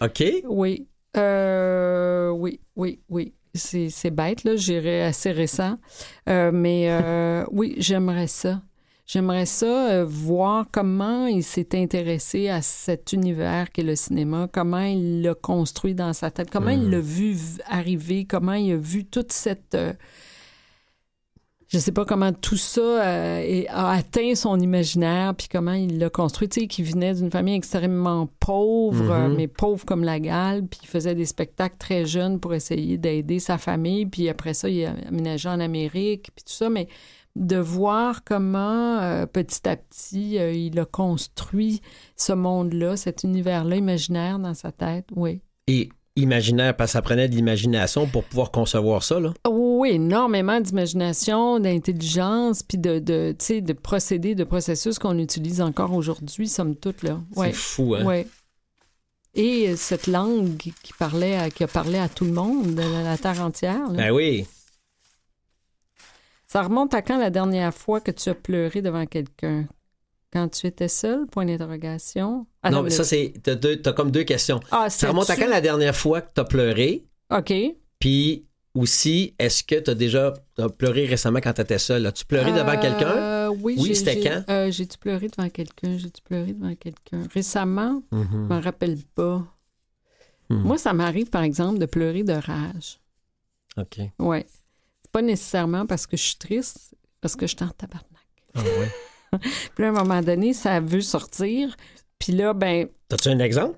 OK. Oui. oui, oui, oui. C'est bête, là. J'irais assez récent. mais oui, j'aimerais ça. J'aimerais ça euh, voir comment il s'est intéressé à cet univers qu'est le cinéma, comment il l'a construit dans sa tête, comment il mhm. l'a vu arriver, comment il a vu toute cette... Euh, je sais pas comment tout ça euh, a atteint son imaginaire, puis comment il l'a construit. Tu sais, qui venait d'une famille extrêmement pauvre, euh, mais pauvre comme la gale, puis il faisait des spectacles très jeunes pour essayer d'aider sa famille, puis après ça, il a aménagé en Amérique, puis tout ça, mais de voir comment euh, petit à petit euh, il a construit ce monde-là, cet univers-là imaginaire dans sa tête, oui. Et imaginaire, parce que ça prenait de l'imagination pour pouvoir concevoir ça, là. Oui, énormément d'imagination, d'intelligence, puis de, de, de procédés, de processus qu'on utilise encore aujourd'hui, somme toute, là. Ouais. C'est fou, hein? Ouais. Et euh, cette langue qui parlait, à- qui a parlé à tout le monde, à la terre entière. là. Ben oui. Ça remonte à quand la dernière fois que tu as pleuré devant quelqu'un? Quand tu étais seul? Point d'interrogation. Ah, non, mais le- ça, c'est. T'as, t'as comme deux questions. Ah, Ça remonte à quand la dernière fois que t'as pleuré? OK. Puis aussi, est-ce que t'as déjà pleuré récemment quand t'étais seul? As-tu pleuré devant Euh, quelqu'un? Oui, Oui, j'ai- c'était j'ai- quand? euh, J'ai-tu pleuré devant quelqu'un? J'ai-tu pleuré devant quelqu'un? Récemment? Mhm. Je m'en rappelle pas. Hmm. Moi, ça m'arrive, par exemple, de pleurer de rage. OK. Ouais. Pas nécessairement parce que je suis triste, parce que je suis en tabarnak. Ah ouais. Puis là, à un moment donné, ça veut sortir. Puis là, ben, T'as-tu un exemple?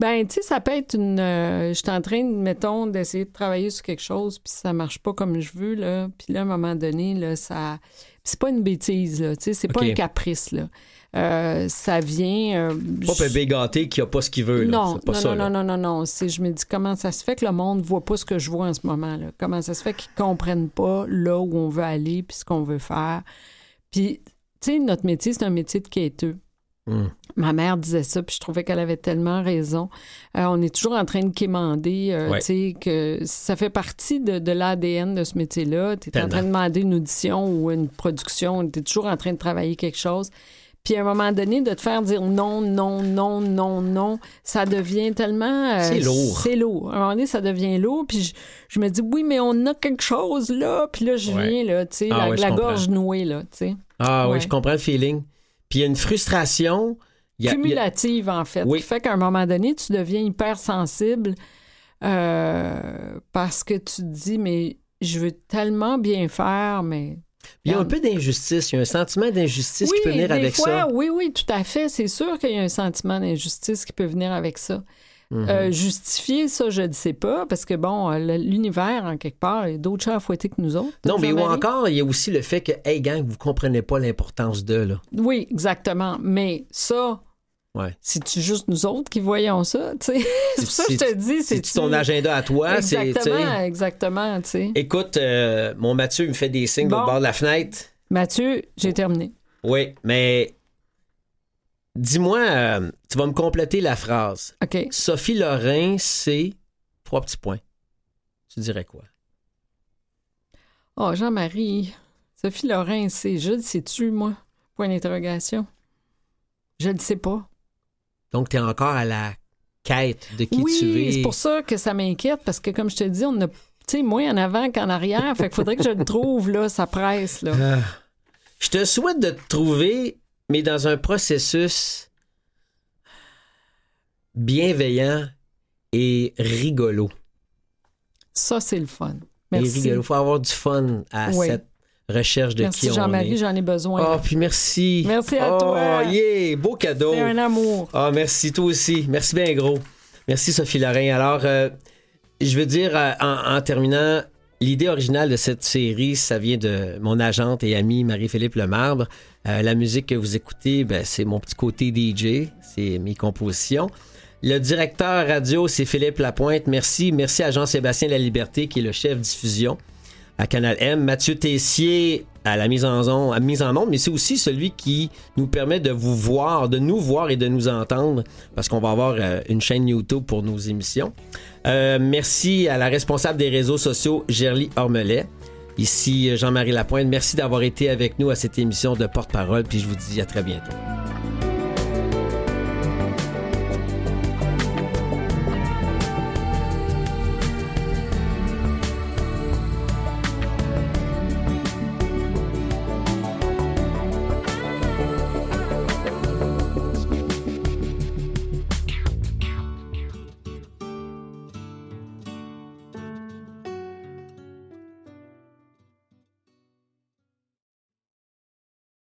ben, tu sais, ça peut être une. euh, je suis en train, mettons, d'essayer de travailler sur quelque chose, puis ça marche pas comme je veux, là. Puis là, à un moment donné, là, ça. C'est pas une bêtise, là. Tu sais, c'est pas un caprice, là. Euh, ça vient. euh, Pas je- bébé gâté qui a pas ce qu'il veut, là. Non, pas non, ça. non, là. non, non, non, je me dis comment ça se fait que le monde voit pas ce que je vois en ce moment. Là? Comment ça se fait qu'ils comprennent pas là où on veut aller puis ce qu'on veut faire? Puis, tu sais, notre métier, c'est un métier de quêteux. Hmm. Ma mère disait ça, puis je trouvais qu'elle avait tellement raison. Euh, on est toujours en train de quémander, euh, Ouais. tu sais, que ça fait partie de, de l'ADN de ce métier-là. Tu es en train de demander une audition ou une production, tu es toujours en train de travailler quelque chose. Puis à un moment donné, de te faire dire non, non, non, non, non, ça devient tellement... euh, C'est lourd. C'est lourd. À un moment donné, ça devient lourd. Puis je, je me dis, oui, mais on a quelque chose là. Puis là, je Ouais. viens, là, tu sais, Ah la, gorge nouée, là, tu sais. Ah oui, Ouais. je comprends le feeling. Puis il y a une frustration. il y a- il y a- cumulative, en fait, Oui. qui fait qu'à un moment donné, tu deviens hypersensible euh, parce que tu te dis, mais je veux tellement bien faire, mais... il y a un peu d'injustice. Il y a un sentiment d'injustice oui, qui peut venir des avec fois, ça. Oui, oui, tout à fait. C'est sûr qu'il y a un sentiment d'injustice qui peut venir avec ça. Euh, justifier ça, je ne sais pas, parce que bon, euh, l'univers, en quelque part, il y a d'autres chats à fouetter que nous autres. non, mais ou encore, il y a aussi le fait que, hey gang, vous comprenez pas l'importance de, là. Oui, exactement. Mais ça, Ouais. c'est-tu juste nous autres qui voyons ça, c'est pour ça que je te dis, c'est C'est ton agenda à toi. c'est. Exactement, exactement. Écoute, euh, mon Mathieu me fait des signes Bon. au bord de la fenêtre. Mathieu, j'ai terminé. Oui, mais dis-moi, euh, tu vas me compléter la phrase. OK. Sophie Lorrain, c'est trois petits points. Tu dirais quoi? Oh, Jean-Marie, Sophie Lorrain, c'est je le sais-tu, moi? Point d'interrogation. Je ne sais pas. Donc, tu es encore à la quête de qui tu oui, es. c'est pour ça que ça m'inquiète, parce que comme je te dis, on a, tu sais, moins en avant qu'en arrière, fait qu'il faudrait que je le trouve, là, ça presse, là. Ah. Je te souhaite de te trouver, mais dans un processus bienveillant et rigolo. Ça, c'est le fun. Et Merci. rigolo. Il faut avoir du fun à Oui. cette recherche de Merci, qui on Jean-Marie, est. j'en ai besoin. Oh, puis merci. Merci à oh, toi. yeah, beau cadeau. C'est un amour. Ah, merci, toi aussi. Merci bien gros. Merci, Sophie Lorrain. Alors, euh, je veux dire, euh, en, en terminant, l'idée originale de cette série, ça vient de mon agente et amie Marie-Philippe Lemarbre. Euh, la musique que vous écoutez, ben, c'est mon petit côté DJ, c'est mes compositions. Le directeur radio, c'est Philippe Lapointe. Merci. Merci à Jean-Sébastien La Liberté, qui est le chef diffusion à Canal M. Mathieu Tessier à la mise en onde, à mise en onde, mais c'est aussi celui qui nous permet de vous voir, de nous voir et de nous entendre, parce qu'on va avoir euh, une chaîne YouTube pour nos émissions. Euh, merci à la responsable des réseaux sociaux, Gerly Ormelet. Ici euh, Jean-Marie Lapointe. Merci d'avoir été avec nous à cette émission de porte-parole, puis je vous dis à très bientôt.